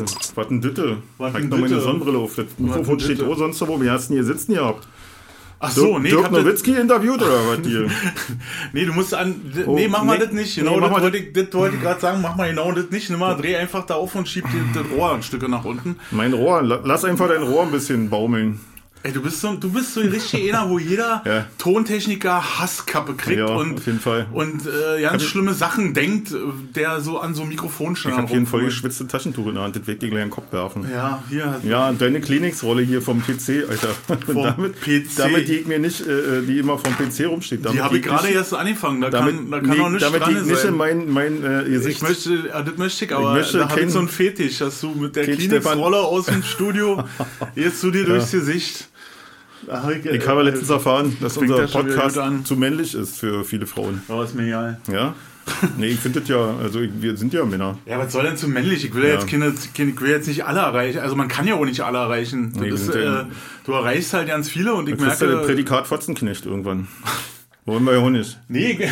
Ditte. Was denn Ditte? Was noch meine Ditte? Sonnebrille auf. Das Mikrofon steht auch sonst wo. Wie hast du denn hier sitzen gehabt? Ach so, nee, Dirk Nowitzki interviewt oder was hier? nee, du musst an. Oh, nee, mach mal nee. das nicht. Nee, Genau, mach das, wollte ich, das wollte ich gerade sagen. Mach mal genau das nicht. Nimm mal, dreh einfach da auf und schieb das Rohr ein Stück nach unten. Mein Rohr. la- Lass einfach dein Rohr ein bisschen baumeln. Ey, du bist so, du bist so richtig einer, wo jeder Ja. Tontechniker Hasskappe kriegt Ja, und, auf jeden Fall. und äh, ganz schlimme Sachen denkt, äh, der so an so Mikrofonständern Ich habe hier ein voll rumfummelt. geschwitzte Taschentuch in der Hand. Das wird dir gleich in den Kopf werfen. Ja, hier. Ja, und deine Kleenex-Rolle hier vom PC, Alter. Vom damit, PC. damit die ich mir nicht, äh, die immer vom PC rumsteht. Damit Die habe ich gerade erst angefangen. Da Damit, kann, da kann nee, noch nichts damit dran nicht in sein. mein, mein äh, Gesicht. Ich möchte, äh, das möchte ich, aber möchte da habe ich so einen Fetisch, dass du mit der Kein Kleenex-Rolle aus dem Studio jetzt zu dir durchs Gesicht. Ich, habe letztens erfahren, dass unser das Podcast zu männlich ist für viele Frauen. Oh, ist mir egal. Ja? Nee, ich finde das ja, also ich, wir sind ja Männer. Ja, was soll denn zu männlich? Ich will ja. Jetzt keine, ich will jetzt nicht alle erreichen. Also man kann ja auch nicht alle erreichen. Nee, ist, äh, du erreichst halt ganz viele und ich Das ist ja das merke. Prädikat Fotzenknecht irgendwann. Wollen wir ja auch nicht. Nee,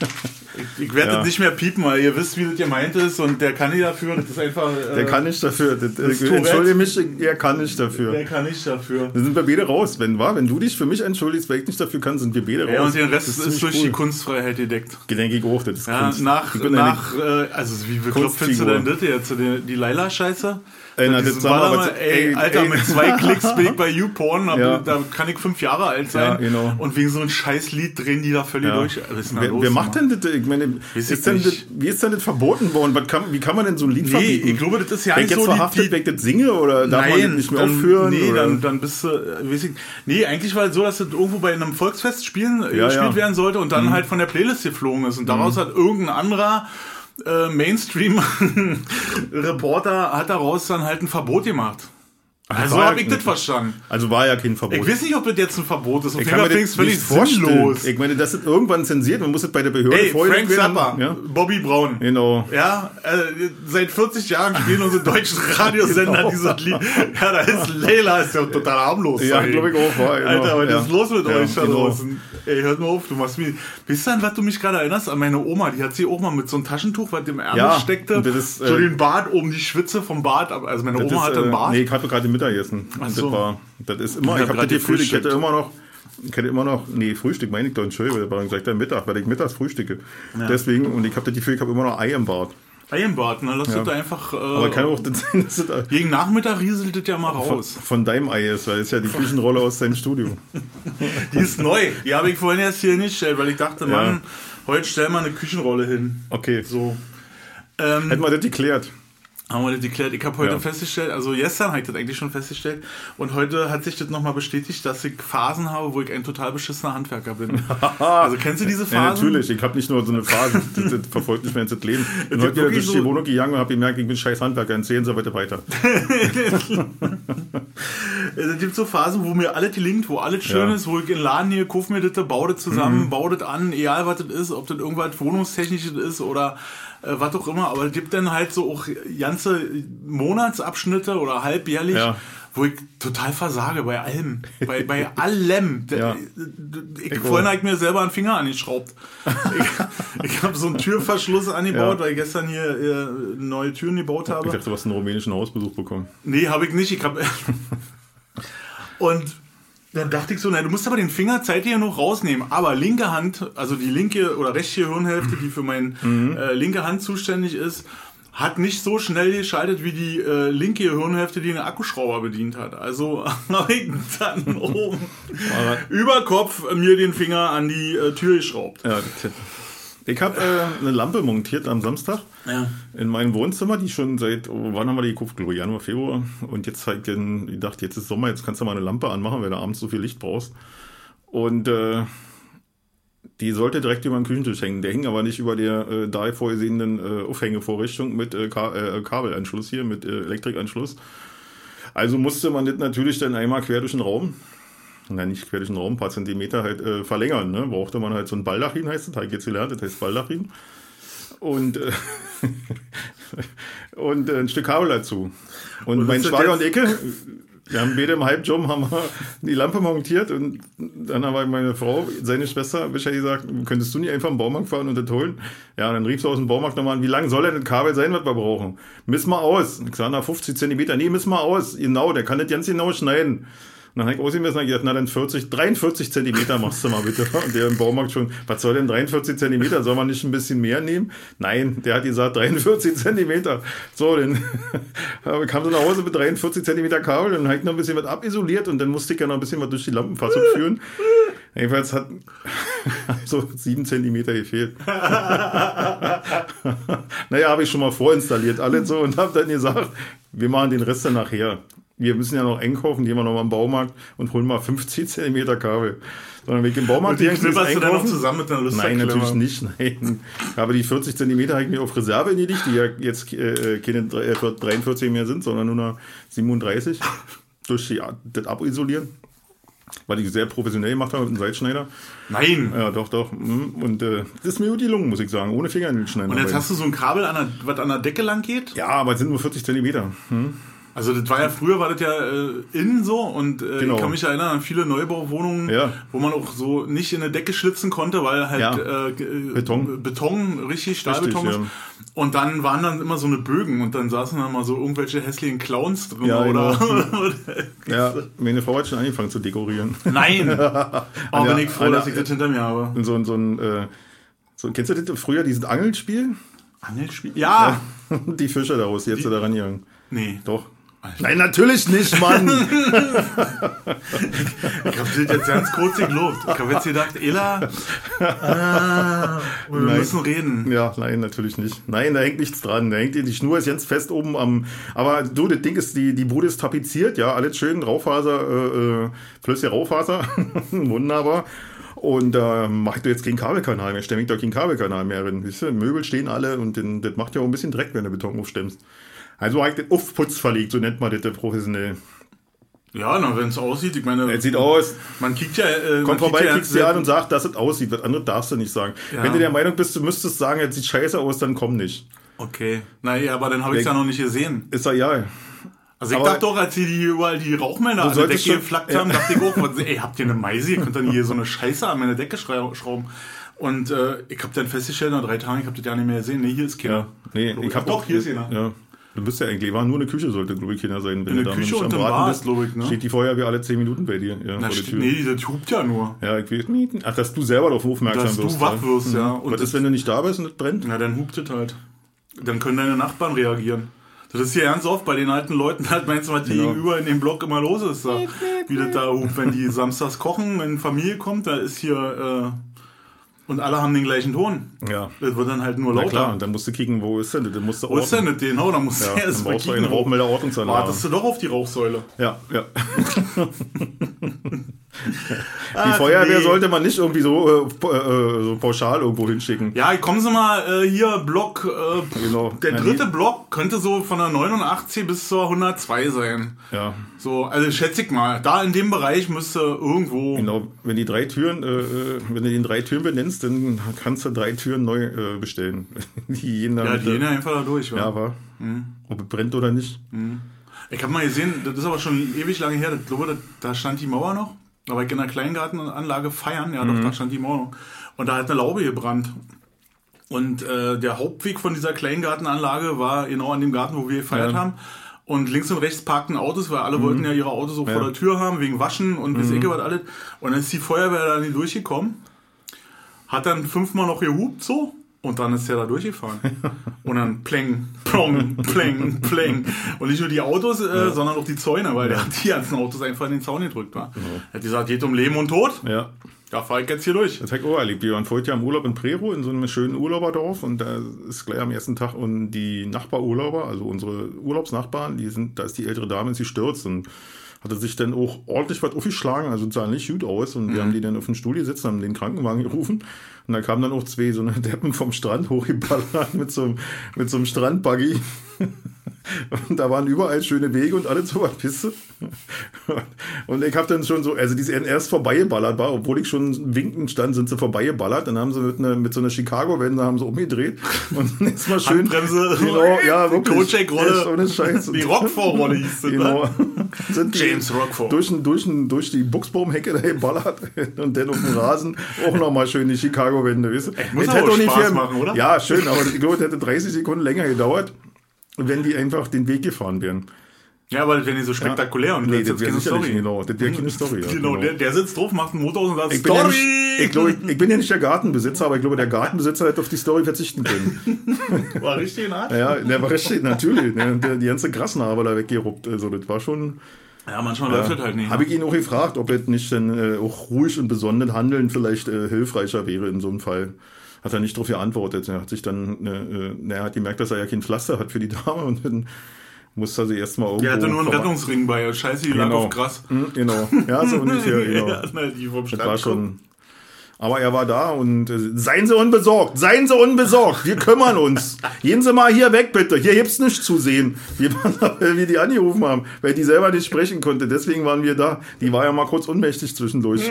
ich, werde Ja. das nicht mehr piepen, weil ihr wisst, wie das gemeint ist und der kann nicht dafür. Das ist einfach. Äh, Der kann nicht dafür. Das, ist entschuldige mich, er kann nicht dafür. Der kann nicht dafür. Da sind wir beide raus. Wenn, war, wenn du dich für mich entschuldigst, weil ich nicht dafür kann, sind wir beide raus. Ja, und den Rest ist, ziemlich durch cool. die Kunstfreiheit gedeckt. Denke ich auch, das ist Ja, Kunst. nach, nach äh, also wie bekloppt findest du denn das jetzt? Die, die Laila-Scheiße? Ey, na, Dieses das sag mal, Baller- was- ey, ey, Alter, ey. mit zwei Klicks bin ich bei YouPorn, da, Ja. da kann ich fünf Jahre alt sein. Ja, genau. Und wegen so einem scheiß Lied drehen die da völlig Ja. durch. Was Wer, los, wer macht denn das? Ich meine, ist ich denn das, wie ist denn das verboten worden? Kann, wie kann man denn so ein Lied Nee, verbieten? ich glaube, das ist ja wenn nicht ich jetzt so verhaftet, die- wenn ich das singe oder darf man Nein, nicht mehr dann, aufführen? nee, oder? dann, dann bist du, äh, weiß ich, nee, eigentlich war es so, dass das irgendwo bei einem Volksfest spielen, äh, gespielt. Mhm. werden sollte und dann halt von der Playlist geflogen ist und daraus hat irgendein anderer äh, Mainstream-Reporter hat daraus dann halt ein Verbot gemacht. Also habe ja- ich das verstanden. also war ja kein Verbot. Ich weiß nicht, ob das jetzt ein Verbot ist. Auf Ich kann mir das völlig vorstellen. sinnlos. Ich meine, das ist irgendwann zensiert. Man muss es bei der Behörde Ey, Frank. Zappa, Ja, Bobby Brown. genau. Ja, äh, seit 40 Jahren spielen unsere deutschen Radiosender Genau. dieses Lied. Ja, da ist Leila, ist ja total harmlos. Ja, glaube ich auch. War, genau. Alter, was ja. ist los mit Ja, euch da genau. draußen? Ey, hört mal auf, du machst mir. Wisst ihr, an was du mich gerade erinnerst? An meine Oma, die hat sie auch mal mit so einem Taschentuch, was im Ärmel Ja, steckte, das ist, so äh, den Bart oben die Schwitze vom Bart. Also meine Das Oma ist, hatte einen äh, Bart. Nee, ich habe gerade Mittagessen. Ach so. Das, war, das ist immer, Ich ich hab habe das Gefühl, ich hätte immer noch, ich hätte immer noch, nee, Frühstück meine ich doch, Entschuldigung, weil ich gesagt Mittag, weil ich mittags frühstücke. Deswegen, und ich habe das Gefühl, ich habe immer noch Ei im Bart. Ei im Bart, ne? Lass das da einfach. Äh, Aber kann auch das sein, dass das gegen Nachmittag rieselt das ja mal von, raus. von deinem Ei ist, weil es ist ja die Küchenrolle aus deinem Studio. Die ist neu. Die habe ich vorhin erst hier nicht gestellt, weil ich dachte, Ja. Mann, heute stellen wir eine Küchenrolle hin. Okay, So. Ähm, hätten wir das geklärt. Haben wir das geklärt. Ich habe heute Ja. festgestellt, also gestern habe ich das eigentlich schon festgestellt und heute hat sich das nochmal bestätigt, dass ich Phasen habe, wo ich ein total beschissener Handwerker bin. also kennst du diese Phasen? Ja, natürlich, ich habe nicht nur so eine Phase, das, das verfolgt mich mein ganzes Leben. Ich bin heute durch die so- Wohnung gegangen und habe gemerkt, ich bin scheiß Handwerker, erzählen Sie bitte weiter. Es gibt so Phasen, wo mir alles gelingt, wo alles schön Ja. Mhm. ist, wo ich in den Laden gehe, kauf mir das, baue das zusammen, baue das an, egal was das ist, ob das irgendwas Wohnungstechnisches ist oder äh, was auch immer. Aber es gibt dann halt so auch ganze Monatsabschnitte oder halbjährlich, Ja. wo ich total versage bei allem. Bei, bei allem. Ja. Ich, vorhin habe ich mir selber einen Finger angeschraubt. ich ich habe so einen Türverschluss angebaut, Ja. weil ich gestern hier äh, neue Türen gebaut habe. Ich dachte, du hast einen rumänischen Hausbesuch bekommen. Nee, habe ich nicht. Ich hab und dann dachte ich so, na, du musst aber den Finger zeitlich noch rausnehmen. Aber linke Hand, also die linke oder rechte Hirnhälfte, die für meine äh, linke Hand zuständig ist, hat nicht so schnell geschaltet wie die äh, linke Hirnhälfte, die den Akkuschrauber bedient hat. Also habe ich dann oben über Kopf mir den Finger an die äh, Tür geschraubt. Ja, ich habe äh, eine Lampe montiert am Samstag Ja. in meinem Wohnzimmer, die schon seit, oh, wann haben wir die gekauft? Glaube ich, Januar, Februar. Und jetzt habe ich dann gedacht, jetzt ist Sommer, jetzt kannst du mal eine Lampe anmachen, weil du abends so viel Licht brauchst. Und äh, die sollte direkt über den Küchentisch hängen. Der hing aber nicht über der äh, da vorgesehenen äh, Aufhängevorrichtung mit äh, Ka äh, Kabelanschluss hier, mit äh, Elektrikanschluss. Also musste man das natürlich dann einmal quer durch den Raum, na nicht quer durch den Raum, ein paar Zentimeter halt äh, verlängern. Ne? Brauchte man halt so ein Baldachin, heißt das, habe ich jetzt gelernt, das heißt Baldachin. Und, äh, und äh, ein Stück Kabel dazu. Und, Und mein Schwager und Ecke, Wir haben beide im Halbjump haben wir die Lampe montiert und dann habe meine Frau, seine Schwester, Bescheid gesagt, könntest du nicht einfach im Baumarkt fahren und das holen? Ja, dann rief sie aus dem Baumarkt nochmal an, wie lang soll denn das Kabel sein, was wir brauchen? Missen wir aus. Ich sage, na, 50 Zentimeter. Nee, missen wir aus. Genau, der kann das ganz genau schneiden. Und dann habe ich ausgemessen und gesagt, na dann 40, 43 Zentimeter machst du mal bitte. Und der im Baumarkt schon, was soll denn 43 Zentimeter? Soll man nicht ein bisschen mehr nehmen? Nein, der hat gesagt 43 Zentimeter. So, dann kam sie nach Hause mit 43 Zentimeter Kabel und habe ich noch ein bisschen was abisoliert und dann musste ich ja noch ein bisschen was durch die Lampenfassung führen. Jedenfalls hat so sieben Zentimeter gefehlt. naja, habe ich schon mal vorinstalliert, alles so und habe dann gesagt, wir machen den Rest dann nachher wir müssen ja noch einkaufen, gehen wir noch mal im Baumarkt und holen mal 50 Zentimeter Kabel. Sondern wir gehen im Baumarkt und die knipperst du dann noch zusammen mit einer Nein, natürlich nicht. Nein. Aber die 40 Zentimeter habe ich mir auf Reserve gelegt, die ja jetzt äh, keine 43 äh, mehr sind, sondern nur noch 37 durch die, das Abisolieren. Weil ich sehr professionell gemacht habe mit dem Seitschneider. Nein! Ja, doch, doch. Mhm. Und äh, das ist mir gut gelungen, muss ich sagen, ohne Fingernägelschneider. Und jetzt hast du so ein Kabel, an der, was an der Decke lang geht? Ja, aber es sind nur 40 Zentimeter. Hm? Also das war ja früher war das ja äh, innen so und äh, genau. ich kann mich erinnern an viele Neubauwohnungen, ja. wo man auch so nicht in eine Decke schlitzen konnte, weil halt ja. äh, Beton. Beton, richtig Stahlbeton richtig, ist. Ja. Und dann waren dann immer so eine Bögen und dann saßen dann mal so irgendwelche hässlichen Clowns drin ja, oder, genau. Ja, meine Frau hat schon angefangen zu dekorieren. Nein! Aber bin ich froh, dass ich das hinter mir habe. So, so ein, äh, so, kennst du das früher, dieses Angelspiel? Angelspiel? Ja! Die Fische daraus, jetzt Die, da rangegangen. Nee. Doch. Alter. Nein, natürlich nicht, Mann. ich habe dich jetzt ganz kurz gelobt. Ich habe jetzt gedacht, Ella, ah, wir nein. müssen reden. Ja, nein, natürlich nicht. Nein, da hängt nichts dran. Da hängt die Schnur ist ganz fest oben am. Aber du, das Ding ist, die, die Bude ist tapeziert, ja, alles schön, Raufaser, äh, äh flüssige Raufaser. Wunderbar. Und da äh, macht du jetzt keinen Kabelkanal mehr, stemmig doch keinen Kabelkanal mehr drin. Weißt du, Möbel stehen alle und den, das macht ja auch ein bisschen Dreck, wenn du Beton aufstemmst. Also eigentlich den Aufputz verlegt, so nennt man das professionell. Ja, na, wenn es aussieht, ich meine. Es sieht aus. Man kickt ja. Äh, Kommt vorbei, ja kickst dir an und sagt, dass es aussieht. Was anderes darfst du nicht sagen. Ja. Wenn du der Meinung bist, du müsstest sagen, es sieht scheiße aus, dann komm nicht. Okay. Naja, aber dann habe ich es ja noch nicht gesehen. Ist ja ja. Also ich aber dachte doch, als sie die überall die Rauchmelder an der Decke geflackt haben, ja. dachte ich auch, ey, habt ihr eine Meise? Ihr könnt dann hier so eine Scheiße an meine Decke schrauben. Und äh, ich habe dann festgestellt, nach drei Tagen, ich habe das ja nicht mehr gesehen. Nee, hier ist keiner. Ja, nee, ich habe doch, hier ist keiner. Ja. Du bist ja eigentlich, war nur eine Küche, sollte, glaube ich, Kinder sein. Wenn in der Küche und am Bad, bist, glaube ich, ne? Steht die Feuerwehr alle 10 Minuten bei dir, ja, Na, vor der Tür. Nee, die hupt ja nur. Ja, ich weiß nicht. Ach, dass du selber darauf aufmerksam dass wirst. Dass du wach wirst, ja. Und Was ist, wenn du nicht da bist und es brennt? Na, dann hupt es halt. Dann können deine Nachbarn reagieren. Das ist hier ganz oft bei den alten Leuten, halt meinst du, was genau. gegenüber in dem Block immer los ist. Da. Wie das da wenn die samstags kochen, wenn Familie kommt, da ist hier... Äh, und alle haben den gleichen Ton. Ja. Das wird dann halt nur lauter. Na klar, und dann musst du kicken, wo ist denn das? musst du wo ist denn das? Genau, dann musst ja, du erst mal kicken. Eine Rauchmelder-Ordnungsanlage. Wartest du doch auf die Rauchsäule. Ja, ja. Die Ach, Feuerwehr nee. sollte man nicht irgendwie so, äh, äh, so pauschal irgendwo hinschicken. Ja, kommen Sie mal äh, hier, Block, äh, genau. der dritte ja, Block könnte so von der 89 bis zur 102 sein. Ja. So, also schätze ich mal, da in dem Bereich müsste irgendwo... Genau, wenn die drei Türen, äh, wenn du den drei Türen benennst, dann kannst du drei Türen neu bestellen. die gehen dann ja, die gehen einfach da durch. Wa? Ja, war. Mhm. Ob es brennt oder nicht. Mhm. Ich habe mal gesehen, das ist aber schon ewig lange her, ich glaube, da stand die Mauer noch. Ich in einer Kleingartenanlage feiern, ja, doch, mhm. da stand die Mauer. Und da hat eine Laube gebrannt. Und äh, der Hauptweg von dieser Kleingartenanlage war genau an dem Garten, wo wir gefeiert ja. haben. Und links und rechts parkten Autos, weil alle mhm. wollten ja ihre Autos auch ja. vor der Tür haben, wegen Waschen und mhm. weiß was alles. Und dann ist die Feuerwehr da nicht durchgekommen, hat dann fünfmal noch gehupt so und dann ist er da durchgefahren. Und dann pläng, plong, pläng, pläng. Und nicht nur die Autos, äh, ja. sondern auch die Zäune, weil der hat die ganzen Autos einfach in den Zaun gedrückt. War. Ja. Er hat gesagt, geht um Leben und Tod. Ja. Da fahre ich jetzt hier durch. Das hat auch erlebt. Wir waren vorher ja im Urlaub in Prero, in so einem schönen Urlauberdorf. Und da ist gleich am ersten Tag und die Nachbarurlauber, also unsere Urlaubsnachbarn, die sind, da ist die ältere Dame, sie stürzt und hatte sich dann auch ordentlich was aufgeschlagen, also sah nicht gut aus. Und wir mhm. haben die dann auf den Stuhl gesetzt, haben den Krankenwagen gerufen. Und da kamen dann auch zwei so eine Deppen vom Strand hochgeballert mit so, mit so einem Strandbuggy. Und da waren überall schöne Wege und alles so was Piste. Und ich habe dann schon so, also die sind erst vorbeigeballert war, obwohl ich schon winkend stand, sind sie vorbeigeballert. Dann haben sie mit, eine, mit so einer Chicago-Wende haben sie umgedreht und dann ist mal schön. Handbremse. Genau, ja, wirklich. Kojak-Rolle. Echt ohne Scheiß. Die Rockford-Rolle hieß sie. Genau. ne? Sind die James Rockford. Durch, durch, durch die Buchsbaumhecke da geballert und dann auf dem Rasen auch nochmal schön die Chicago-Wende. weißt du? muss aber hätte auch Spaß machen, oder? Ja, schön, aber ich glaube, es hätte 30 Sekunden länger gedauert, wenn die einfach den Weg gefahren wären. Ja, aber wenn die so spektakulär und Nee, das wäre keine Story. genau, das wäre keine Story. Ja, Genau, der, der sitzt drauf, macht einen Motor aus und sagt Ich bin, ja Story! nicht, ich, glaube, ich, ich bin ja nicht der Gartenbesitzer, aber ich glaube, der Gartenbesitzer hätte auf die Story verzichten können. War richtig in Art. Ja, der war richtig, natürlich. Der, der, die ganze Grasnarbe da weggeruppt. Also, das war schon. Ja, manchmal läuft das halt nicht. Habe ich ihn auch gefragt, ob es nicht dann äh, auch ruhig und besonnen handeln vielleicht äh, hilfreicher wäre in so einem Fall. Hat er nicht darauf geantwortet. Er hat sich dann, äh, äh, na, er hat gemerkt, dass er ja kein Pflaster hat für die Dame und dann musste er sie erstmal irgendwo. Der hatte nur einen Rettungsring bei. Scheiße, die lag Genau. auf Gras. Hm, Genau. Ja, so ungefähr, genau. ja, na, die vom Das war schon. Aber er war da und äh, seien Sie unbesorgt, seien Sie unbesorgt, wir kümmern uns. Gehen Sie mal hier weg, bitte. Hier gibt's nichts zu sehen. Wir waren da, weil wir die angerufen haben, weil die selber nicht sprechen konnte. Deswegen waren wir da. Die war ja mal kurz ohnmächtig zwischendurch.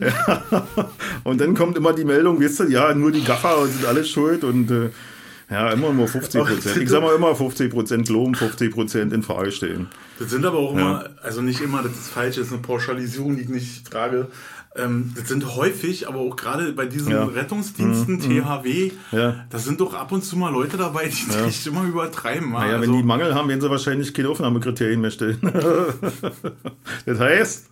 ja. Und dann kommt immer die Meldung, weißt du, ja, nur die Gaffer sind alles schuld und äh, ja, immer nur 50 Prozent. Ich sag mal immer 50 Prozent loben, 50 Prozent in Frage stellen. Das sind aber auch immer, also nicht immer, das ist falsch, das ist eine Pauschalisierung, die ich nicht trage. Ähm, das sind häufig, aber auch gerade bei diesen Ja. Rettungsdiensten, THW, Ja. da sind doch ab und zu mal Leute dabei, die das echt immer übertreiben. Naja, also, wenn die Mangel haben, werden sie wahrscheinlich keine Aufnahmekriterien mehr stellen. das heißt,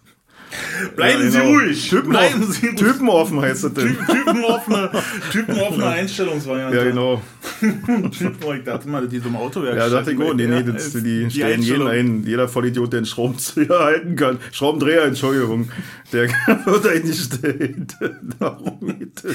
bleiben Ja, Sie genau. ruhig, Typen bleiben offen, Sie ruhig. Typen offen heißt das denn. Typenoffene, typenoffene Einstellungsvariante. Ja, genau. Typen, oh, ich dachte mal, die so im Autowerk Ja, dachte ich auch. Nee, nee, das, die, stellen jeden ein. Jeder Vollidiot, der einen Schraubenzieher halten kann. Schraubendreher, Entschuldigung. Der wird eingestellt. Darum geht es.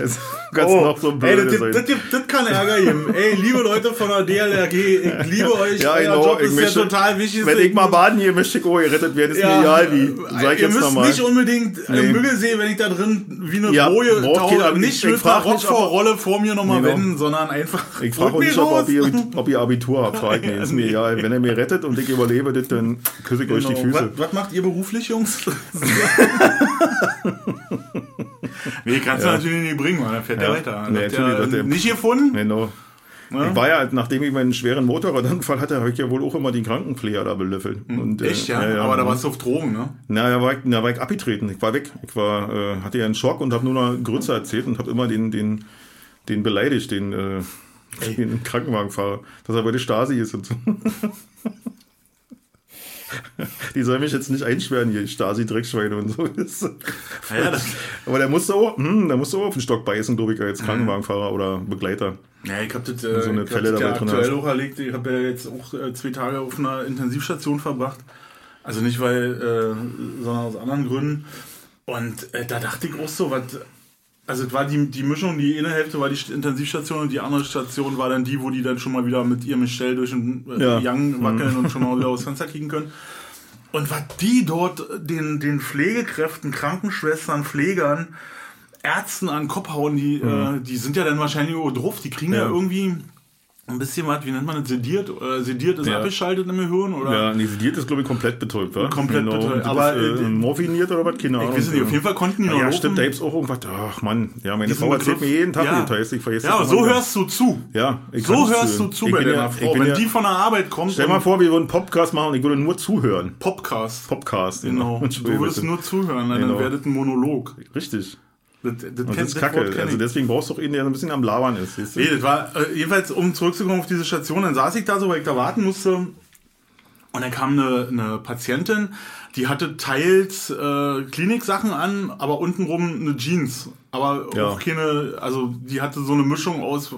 Es kann noch so ein Oh, ey, das, sein. das, das, das kann Ärger geben. Ey, liebe Leute von der DLRG, ich liebe euch. Ja, euer genau. Job Ich ist möchte- ja total wichtig. Wenn ich mal baden gehe, möchte ich auch gerettet werden. Ist mir egal wie. Sag ihr müsst nicht unbedingt Nee. nee. Müggelsee, wenn ich da drin wie eine Ja, Boje tauche, nicht Ich mit einer Rockvorrolle vor mir nochmal Genau. wenden, sondern einfach. Ich frage auch nicht, ob, ob, ihr, ob ihr Abitur habt. Frag nicht. Ist mir egal. Wenn ihr mir rettet und ich überlebe das, dann küsse ich euch die Genau. Füße. Was, was macht ihr beruflich, Jungs? nee, kannst du natürlich nicht bringen, weil dann fährt der Ja. weiter. Nee, natürlich, nicht gefunden? Genau. Ja. Ich war ja, nachdem ich meinen schweren Motorradanfall hatte, habe ich ja wohl auch immer die Krankenpfleger da belöffelt. Und, äh, Hm. Echt, ja? Aber da warst du auf Drogen, ne? Na, da war ich, da war ich abgetreten. Ich war weg. Ich war, äh, hatte ja einen Schock und habe nur noch Grütze erzählt und habe immer den, den, den beleidigt, den, äh, den Krankenwagenfahrer, dass er bei der Stasi ist und so. Die soll mich jetzt nicht einsperren, hier, Stasi-Dreckschweine und so. Ja, Aber der musste auch, hm, der musste auch auf den Stock beißen, glaube ich, als Krankenwagenfahrer oder Begleiter. Ja, ich habe das, äh, So eine ich das ja dabei drin aktuell hast. auch erlebt. Ich habe ja jetzt auch äh, zwei Tage auf einer Intensivstation verbracht. Also nicht weil, äh, sondern aus anderen Gründen. Und äh, da dachte ich auch so, was. Also es war die, die Mischung, die eine Hälfte war die Intensivstation und die andere Station war dann die, wo die dann schon mal wieder mit ihrem Gestell durch den äh, Ja. Young wackeln und schon mal wieder aus Fenster kicken können. Und was die dort den, den Pflegekräften, Krankenschwestern, Pflegern, Ärzten an den Kopf hauen, die, äh, die sind ja dann wahrscheinlich auch drauf. Die kriegen ja, Ja. irgendwie ein bisschen was, wie nennt man das, sediert? Äh, sediert ist Ja. abgeschaltet im Gehirn? Oder? Ja, nee, sediert ist, glaube ich, komplett betäubt, wa? Komplett betäubt, Und das aber, ist, äh, äh, morphiniert oder was? Keine Ahnung. Ich weiß nicht, auf jeden Fall konnten die noch Ja, stimmt, da gibt's auch irgendwas. Ach Mann, ja, meine Frau erzählt mir jeden Tag ja. Details. Ich vergesse Ja, aber so hörst du zu. Ja, ich So es hörst du zu Ich bei deiner ja- Frau. Wenn ja- die von der Arbeit kommt, Stell mal vor, wir würden einen Podcast machen und ich würde nur zuhören. Podcast. Podcast, Genau. Du Entschuldigung, würdest nur zuhören, dann Genau. wäre das ein Monolog. Richtig. Das, das, Und kenn- das ist kacke. Also deswegen brauchst du auch einen, der so ein bisschen am Labern ist. Nee, das war, äh, jedenfalls, um zurückzukommen auf diese Station, dann saß ich da so, weil ich da warten musste. Und dann kam eine, eine Patientin, die hatte teils äh, Kliniksachen an, aber untenrum eine Jeans. Aber Ja. auch keine, also die hatte so eine Mischung aus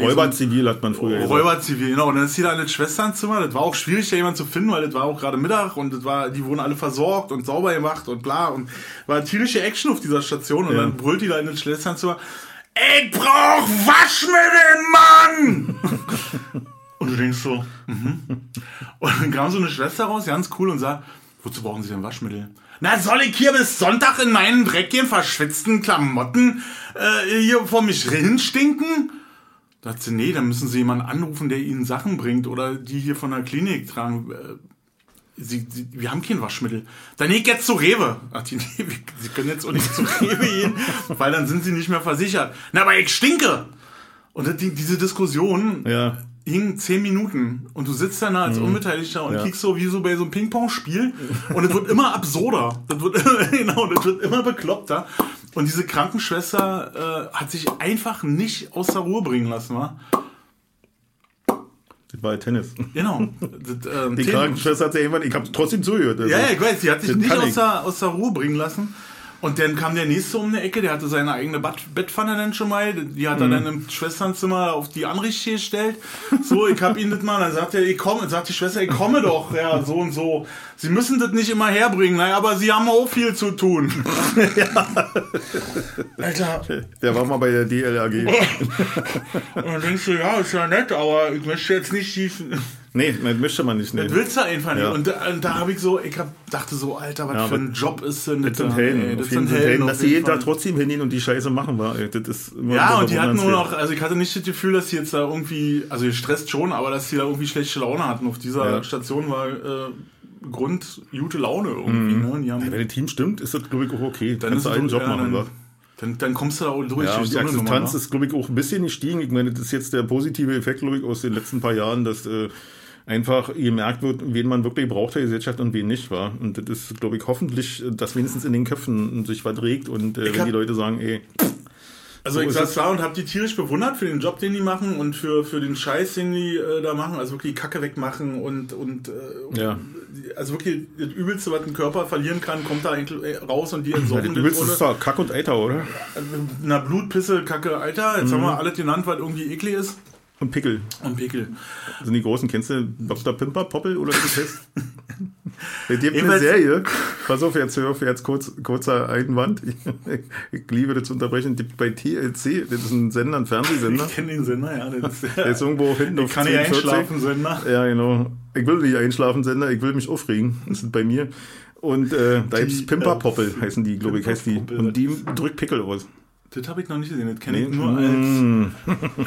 Räuberzivil hat man früher gesagt. Räuberzivil, genau. Und dann ist sie da in das Schwesternzimmer. Das war auch schwierig, da jemanden zu finden, weil das war auch gerade Mittag und das war, die wurden alle versorgt und sauber gemacht und bla. Und war tierische Action auf dieser Station. Und Ja. dann brüllt die da in das Schwesternzimmer, ich brauch Waschmittel, Mann! und du denkst so, mhm. Und dann kam so eine Schwester raus, ganz cool, und sagt, wozu brauchen Sie denn Waschmittel? Na, soll ich hier bis Sonntag in meinen dreckigen, verschwitzten Klamotten äh, hier vor mich hinstinken? Da hat sie, nee, dann müssen sie jemanden anrufen, der ihnen Sachen bringt oder die hier von der Klinik tragen. Äh, Sie, sie, wir haben kein Waschmittel. Dann geht jetzt zu Rewe. Ach, die, nee, sie können jetzt auch nicht zu Rewe gehen, weil dann sind sie nicht mehr versichert. Na, aber ich stinke! Und die, diese Diskussion Ja. Hing zehn Minuten und du sitzt dann da als Unbeteiligter und Mhm. Ja. kriegst so wie so bei so einem Ping-Pong-Spiel und es wird immer absurder. Das wird, genau, das wird immer bekloppter. Und diese Krankenschwester äh, hat sich einfach nicht aus der Ruhe bringen lassen, wa? Das war ja Tennis. Genau. Das, ähm, Die Krankenschwester hat ja irgendwann, ich habe trotzdem zugehört. Also, Ja, ja, ich weiß, sie hat sich nicht aus der, aus der Ruhe bringen lassen. Und dann kam der nächste um eine Ecke, der hatte seine eigene Bettpfanne dann schon mal. Die hat er Mhm. dann im Schwesternzimmer auf die Anrichte gestellt. So, ich hab ihn das mal. Dann sagt er, ich komme, sagt die Schwester, ich komme doch. Ja, so und so. Sie müssen das nicht immer herbringen. Naja, aber sie haben auch viel zu tun. Alter. Der war mal bei der DLRG. Und dann denkst du, ja, ist ja nett, aber ich möchte jetzt nicht die... nee, das möchte man nicht. Nee. Das willst du einfach nicht. Ja. Und da, da habe ich so, ich hab, dachte so, Alter, was Ja, für ein Job ist denn Das sind da? Helden. Ey, Das sind Helden. auf Dass sie jeden Tag trotzdem hingehen und die Scheiße machen, war. ey, Das ist immer Ja, und die hatten nur noch, also ich hatte nicht das Gefühl, dass die jetzt da irgendwie, also gestresst schon, aber dass die da irgendwie schlechte Laune hatten. Auf dieser Ja. Station war äh, Grund gute Laune irgendwie. Ne? Die haben, Wenn das Team stimmt, ist das, glaube ich, auch okay. dann, Kannst du ist einen Job ja, machen, dann, dann, dann kommst du da auch durch. Ja, die Nummer, Akzeptanz ne? ist, glaube ich, auch ein bisschen gestiegen. Ich meine, das ist jetzt der positive Effekt, glaube ich, aus den letzten paar Jahren, dass äh, einfach gemerkt wird, wen man wirklich braucht der Gesellschaft und wen nicht, war. Und das ist, glaube ich, hoffentlich, äh, dass wenigstens in den Köpfen sich was regt und äh, wenn hab- die Leute sagen, ey, Also So ich ist saß da und habe die tierisch bewundert für den Job, den die machen und für, für den Scheiß, den die äh, da machen. Also wirklich Kacke wegmachen und, und äh, ja, also wirklich das Übelste, was ein Körper verlieren kann, kommt da eigentlich äh, raus und die ja entsorgen du willst ohne- es doch Kack und Eiter, oder? Na, Blut, Pisse, Kacke, Alter. Jetzt haben Mhm. wir alles genannt, was irgendwie eklig ist. Und Pickel. Und Pickel. Sind die großen, kennst du Dr. Pimper, Poppel oder wie das heißt? Es gibt eine Serie, pass auf, jetzt hör auf, jetzt kurz, kurzer Einwand, ich, ich liebe das zu unterbrechen, gibt bei TLC, das ist ein Sender, ein Fernsehsender, Ich kenne den Sender, ja. Das ist, der ist irgendwo hinten auf kann nicht 10, 14. einschlafen, Sender. Ja, genau. Ich will nicht einschlafen, Sender, ich will mich aufregen. Das ist bei mir. Und äh, da gibt's Pimperpoppel, heißen die, glaube ich, heißt die. Und die drückt Pickel aus. Das habe ich noch nicht gesehen. Das kenne Nee. ich nur als, Mm.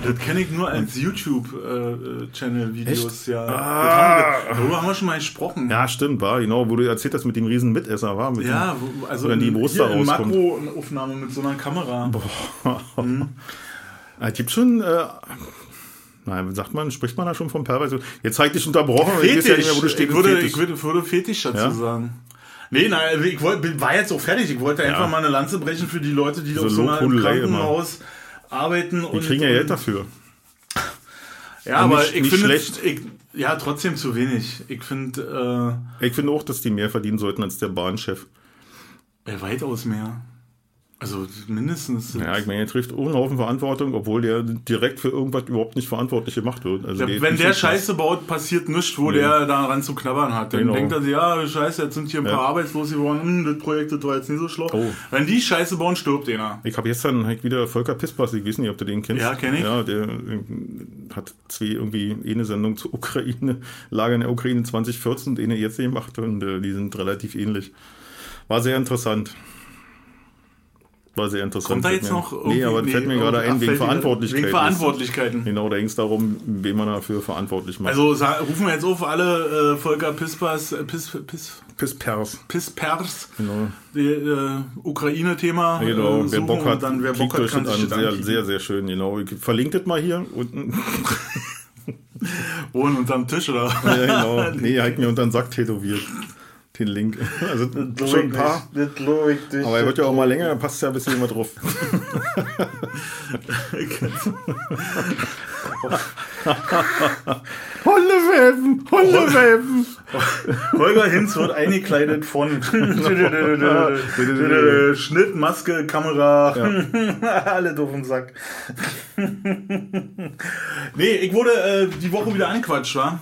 das kenne ich nur als YouTube-Channel-Videos. Echt? Ja. Ah. Haben, wir- darüber haben wir schon mal gesprochen. Ja, stimmt, war, genau, wo du erzählt hast mit dem riesen Mitesser, war. Mit Ja, wo- also Wenn die hier da rauskommt. Makroaufnahme mit so einer Kamera. dem, Es gibt schon, äh, nein, sagt man, spricht man da schon vom Perverse? Jetzt ich dich unterbrochen, ich weiß ja nicht mehr, wo du ich, würde, Fetisch. ich würde, würde Fetisch dazu Ja? sagen. Nee, nein, also ich wollte, war jetzt auch fertig. Ich wollte einfach Ja. mal eine Lanze brechen für die Leute, die So auf so Lobhudelei Krankenhaus arbeiten. die kriegen ja Geld dafür. Ja, Und aber nicht- ich nicht finde, schlecht. Ich, ja, trotzdem zu wenig. Ich finde, Ich finde auch, dass die mehr verdienen sollten als der Bahnchef. äh, weitaus mehr. Also mindestens. Ja, ich meine, er trifft einen Haufen Verantwortung, obwohl der direkt für irgendwas überhaupt nicht verantwortlich gemacht wird. Also der- wenn der Scheiße baut, passiert nichts, wo der daran zu knabbern hat. Dann Genau. denkt er sich, ja, scheiße, jetzt sind hier ein paar Ja. Arbeitslose geworden, hm, das Projekt das war jetzt nicht so schlau. Oh. Wenn die Scheiße bauen, stirbt einer. Ich habe gestern halt wieder Volker Pispas, ich weiß nicht, ob du den kennst. Ja, kenn ich. Ja, der äh, hat zwei irgendwie eine Sendung zur Ukraine, Lager in der Ukraine 2014 und eine jetzt gemacht und äh, die sind relativ ähnlich. War sehr interessant. War sehr interessant. Kommt da jetzt mir- noch Nee, aber das fällt mir gerade ein, wegen Verantwortlichkeit. Wegen Verantwortlichkeiten. Genau, da ging es darum, wen man dafür verantwortlich macht. Also rufen wir jetzt auf alle äh, Volker Pispas, äh, Pis, Pis, Pispers. Pispers, Genau. die, äh, Ukraine-Thema Genau, äh, wer Bock hat, dann wer Bock hat, euch kann sich an. Sehr, sehr, sehr schön, genau. Ich verlinke das mal hier unten. Wohnen unterm Tisch, oder? Ja, genau. Nee, halt mir unter den Sack tätowiert. Den Link. Also schon ein paar. Das glaube ich nicht. Aber er wird ja auch mal länger, dann passt ja ein bisschen immer drauf. Hundewelpen! Hundewelpen! Holger Hinz wird eingekleidet von Schnitt, Maske, Kamera, alle doof im Sack. nee, ich wurde äh, die Woche wieder angequatscht, war?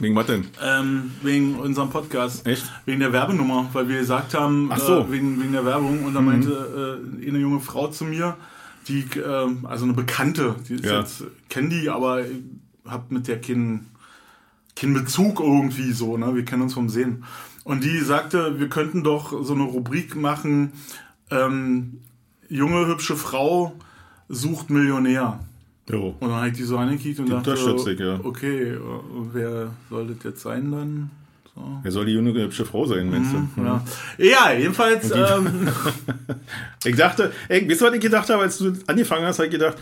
Wegen was denn? Ähm, wegen unserem Podcast. Echt? Wegen der Werbenummer, weil wir gesagt haben, Ach so. Mhm. äh, wegen, wegen der Werbung. Und da meinte äh, eine junge Frau zu mir, die, ähm, also eine Bekannte, die ist Ja. jetzt, kenn die, aber hab mit der keinen keinen Bezug irgendwie so, ne? Wir kennen uns vom Sehen. Und die sagte, wir könnten doch so eine Rubrik machen, ähm, junge, hübsche Frau sucht Millionär. Jo. Und dann habe ich die so angekickt und dachte, unterstütze ich, ja. okay, wer soll das jetzt sein dann? So. Wer soll die junge hübsche Frau sein, meinst du? Ja. ja, jedenfalls. Ähm, Ich dachte, ey, weißt du, was ich gedacht habe, als du angefangen hast, habe ich gedacht,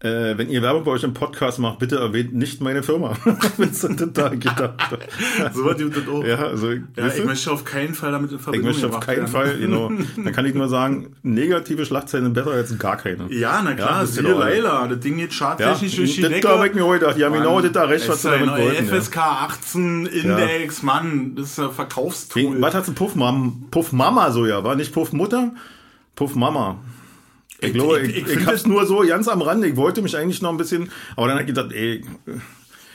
äh, wenn ihr Werbung bei euch im Podcast macht, bitte erwähnt nicht meine Firma. Du, das da gedacht. so hat die das auch. Ja, also, Ja, ich möchte auf keinen Fall damit in Ich Verbindung möchte auf keinen werden. Fall, genau. Dann kann ich nur sagen, negative Schlagzeilen sind besser als gar keine. Ja, na klar, das ist siehe. Laila, das Ding geht Ja, charttechnisch durch die das Decke. da habe ich mir heute gedacht. Die haben genau das da recht, was sie damit wollten. Ja. FSK 18 Index, Mann, das ist ein Verkaufstool. Was hat sie Puff, Mam Puff Mama so ja? War nicht Puff Mutter? Puff Mama. Ich, glaube, ich- ich, ich ich, hab's nur so ganz am Rande. Ich wollte mich eigentlich noch ein bisschen, aber dann habe ich gedacht, ey,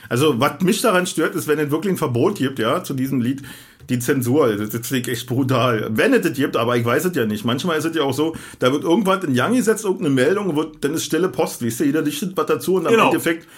also was mich daran stört, ist, wenn es wirklich ein Verbot gibt, ja, zu diesem Lied, die Zensur, das, ich echt brutal. Wenn es das gibt, aber ich weiß es ja nicht. Manchmal ist es ja auch so, da wird irgendwas in Gang gesetzt, irgendeine Meldung, wird, dann ist stille Post, weißt du, jeder dichtet was dazu und am Genau. Endeffekt Im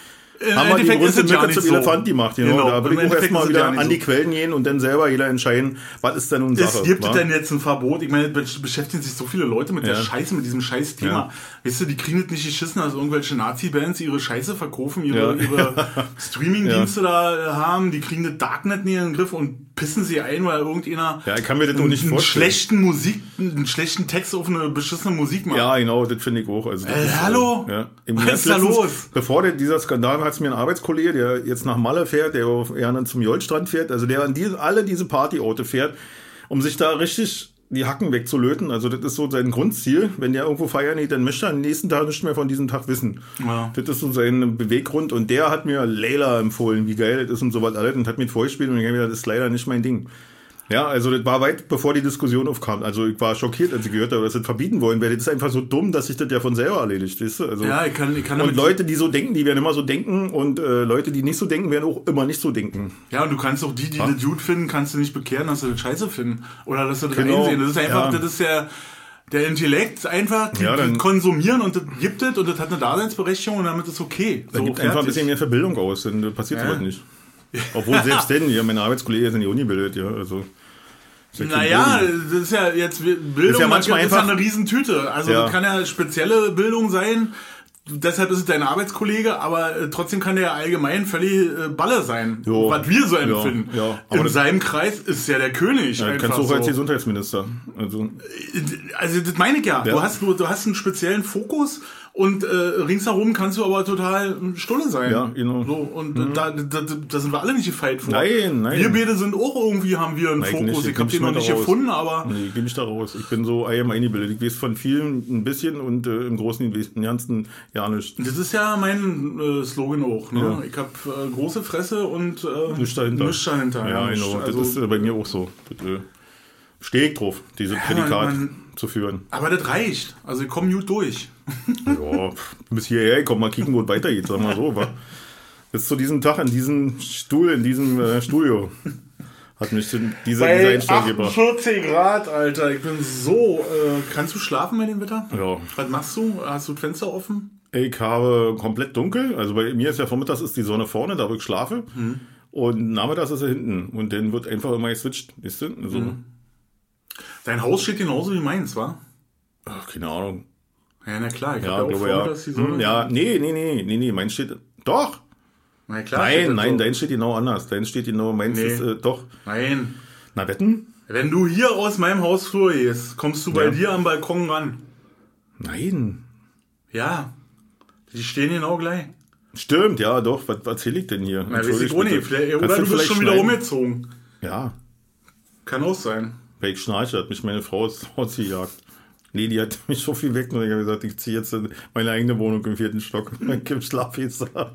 haben wir die größte nicht zum so. Elefant gemacht. Genau. Genau, Da würde ich auch erstmal wieder an die. Quellen gehen und dann selber jeder entscheiden, was ist denn nun Sache. Es gibt wa? denn jetzt ein Verbot? Ich meine, es beschäftigen sich so viele Leute mit der Ja. Scheiße, mit diesem scheiß Thema. Ja. Weißt du, die kriegen es nicht geschissen, dass irgendwelche Nazi-Bands ihre Scheiße verkaufen, ihre, Ja. ihre Streaming-Dienste da äh, haben, die kriegen das Darknet nicht in den Griff und pissen sie ein, weil irgendeiner Ja, ich kann mir das noch nicht einen vorstellen. schlechten Musik, einen schlechten Text auf eine beschissene Musik macht. Ja, genau, das finde ich auch. Also, Äh, ist, hallo? Ja. Im Was ist da letztens, los? Bevor der, dieser Skandal hat es mir ein Arbeitskollege, der jetzt nach Malle fährt, der ja, dann zum Joldstrand fährt, also der an diese, alle diese Partyorte fährt, um sich da richtig die Hacken wegzulöten. Also das ist so sein Grundziel. Wenn der irgendwo feiern geht, dann möchte er am nächsten Tag nicht mehr von diesem Tag wissen. Ja. Das ist so sein Beweggrund. Und der hat mir Layla empfohlen, wie geil das ist und so was alles und hat mir vorgespielt und ich habe mir das ist leider nicht mein Ding. Ja, also das war weit bevor die Diskussion aufkam. Also ich war schockiert, als ich gehört habe, dass sie das verbieten wollen, weil das ist einfach so dumm, dass sich das ja von selber erledigt, weißt du? Also, Ja, ich kann, ich kann und Leute, die so denken, die werden immer so denken und äh, Leute, die nicht so denken, werden auch immer nicht so denken. Ja, und du kannst auch die, die das gut finden, kannst du nicht bekehren, dass sie das scheiße finden. Oder dass sie das Genau. einsehen. Das ist einfach, Ja. das ist der, der Intellekt einfach, Ja, konsumieren und das gibt es und das hat eine Daseinsberechtigung und damit ist okay. Da gibt einfach ein bisschen mehr Verbildung aus, dann äh, passiert Ja. sowas nicht. Obwohl selbst denn, ja, meine Arbeitskollegen sind in die Uni bildet, ja, also. Ja Naja, das ist ja jetzt Bildung, Ist ja manchmal das ist ja einfach- eine Riesentüte. Also Ja. das kann ja spezielle Bildung sein. Deshalb ist es dein Arbeitskollege, aber äh, trotzdem kann der ja allgemein völlig äh, Balle sein, Jo. was wir so empfinden. ja. Aber In seinem Kreis ist ja der König. Ja, kannst du auch als so. Gesundheitsminister. Also, Also das meine ich ja. Ja. Du hast du, du hast einen speziellen Fokus und äh, ringsherum kannst du aber total Stulle sein. Ja, genau. So, und da, da, da sind wir alle nicht gefeit vor. Nein, nein. Wir beide sind auch irgendwie, haben wir einen Nein, Fokus. nicht. Ich Ich habe den noch nicht nicht raus. gefunden, aber nee, geh mich da raus. Ich bin so allgemein eingebildet. Ich weiß von vielen ein bisschen und äh, im Großen und Ganzen ja nicht. das ist ja mein äh, Slogan auch. Ne? Ja. Ich habe äh, große Fresse und äh, Nichts dahinter. Nichts dahinter. Ja, genau. Also, das ist äh, bei mir auch so. Das, äh, Stehe ich drauf, dieses Prädikat man- zu führen. aber das reicht. Also ich komme gut durch. Ja, bis hierher, komm mal kicken, wo es weitergeht, sag mal so. Wa? Bis zu diesem Tag in diesem Stuhl, in diesem äh, Studio. Hat mich zu- dieser, dieser Einstellung gebracht. 48 Grad, Alter. Ich bin so. Äh, kannst du schlafen bei dem Wetter? Ja. Was machst du? Hast du das Fenster offen? Ich habe komplett dunkel. Also bei mir ist ja vormittags ist die Sonne vorne, da wo ich schlafe. Mhm. Und nachmittags ist sie hinten. Und dann wird einfach immer geswitcht. Weißt du? Also, Mhm. Dein Haus steht genauso wie meins, wa? ach, keine Ahnung. Ja, na klar. Ich Ja, hab ja auch glaube ja. vormittags die Sonne. Hm, ja, nee, nee, nee, nee, nee, mein steht. Doch! Na klar. Nein, nein, so. dein steht genau anders. Dein steht genau, meins Nee. ist äh, doch. Nein. Na, wetten? Wenn du hier aus meinem Hausflur gehst, kommst du bei Ja. dir am Balkon ran. Nein. Ja. Die stehen genau gleich. Stimmt, ja, doch. Was, was erzähl ich denn hier? Na, weiß ich auch nicht. Vielleicht, oder du bist vielleicht schon wieder schneiden? umgezogen. Ja, Kann auch sein. Weil ich schnarche, hat mich meine Frau ins Haus gejagt. Nee, die hat mich so viel weg und ich habe gesagt, ich ziehe jetzt in meine eigene Wohnung im vierten Stock. Mein Kind schlaf jetzt da.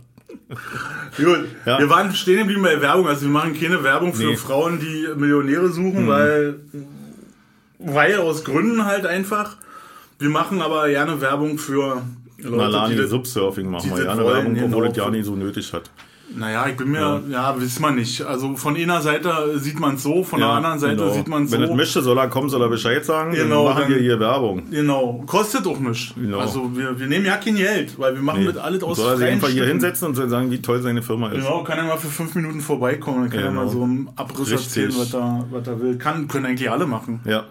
Gut, Ja. wir waren stehen geblieben bei Werbung. Also wir machen keine Werbung für Nee. Mhm. Frauen, die Millionäre suchen, weil, weil aus Gründen halt einfach. Wir machen aber gerne Werbung für Leute, Nalani die das, Subsurfing machen die wir. das Ja, eine Werbung, obwohl genau. es ja nicht so nötig hat. Naja, ich bin mir, ja, wissen wir nicht. Also von einer Seite sieht man es so, von der Ja, anderen Seite genau. sieht man es Wenn er so. möchte, soll er kommen, soll er Bescheid sagen. Genau, dann machen dann- wir hier Werbung. Genau, kostet auch nichts. Genau. Also wir, wir nehmen ja kein Geld, weil wir machen mit alles aus soll er sich einfach hier hinsetzen und soll sagen, wie toll seine Firma ist. Genau, kann er mal für fünf Minuten vorbeikommen, dann kann er Genau. mal so einen Abriss Richtig. erzählen, was er, was er will. Kann, können eigentlich alle machen. Ja.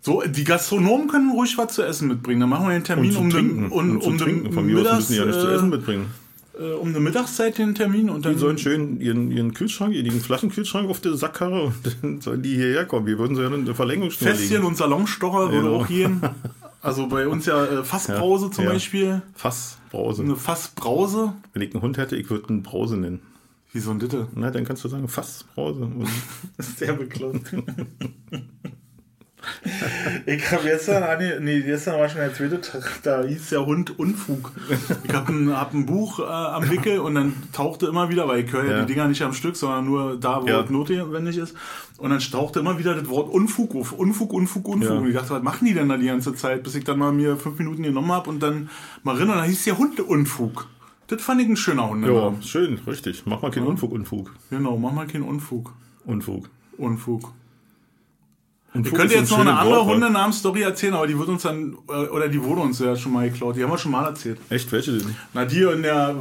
So, die Gastronomen können ruhig was zu essen mitbringen. Dann machen wir den Termin um den, um, um den Von mir aus Mittags, müssen die ja nichts zu äh, essen mitbringen. Äh, um eine Mittagszeit den Termin und dann Die sollen schön ihren, ihren Kühlschrank, ihren Flaschenkühlschrank auf der Sackkarre und dann sollen die hierher kommen. Wir würden so ja eine Verlängerungsschnur Festchen legen. und Salonstocher würde Genau. auch gehen. Also bei uns ja äh, Fassbrause zum ja. Beispiel. Fass, Brause. Eine Fassbrause. Wenn ich einen Hund hätte, ich würde einen Brause nennen. Wie so ein Ditte. Na, dann kannst du sagen Fass, Brause. Und Sehr bekloppt. ich habe gestern, nee, gestern war schon der zweite Tag, da hieß der Hund Unfug. Ich habe ein, hab ein Buch äh, am Wickel und dann tauchte immer wieder, weil ich höre ja, Ja. die Dinger nicht am Stück, sondern nur da, wo Ja. es notwendig ist. Und dann tauchte immer wieder das Wort Unfug auf. Unfug, Unfug, Unfug. Ja. Und ich dachte, was machen die denn da die ganze Zeit? Bis ich dann mal mir fünf Minuten genommen habe und dann mal rein und dann hieß der Hund Unfug. Das fand ich ein schöner Hund. ja, schön, richtig. Mach mal keinen Unfug, Unfug. Genau, mach mal keinen Unfug. Unfug. Unfug. Unfug Ich könnte ist jetzt noch eine andere Wort, wa? Hundenamensstory erzählen, aber die wird uns dann, äh, oder die wurde uns ja schon mal geklaut. Die haben wir schon mal erzählt. Echt, welche denn? Na, die in der,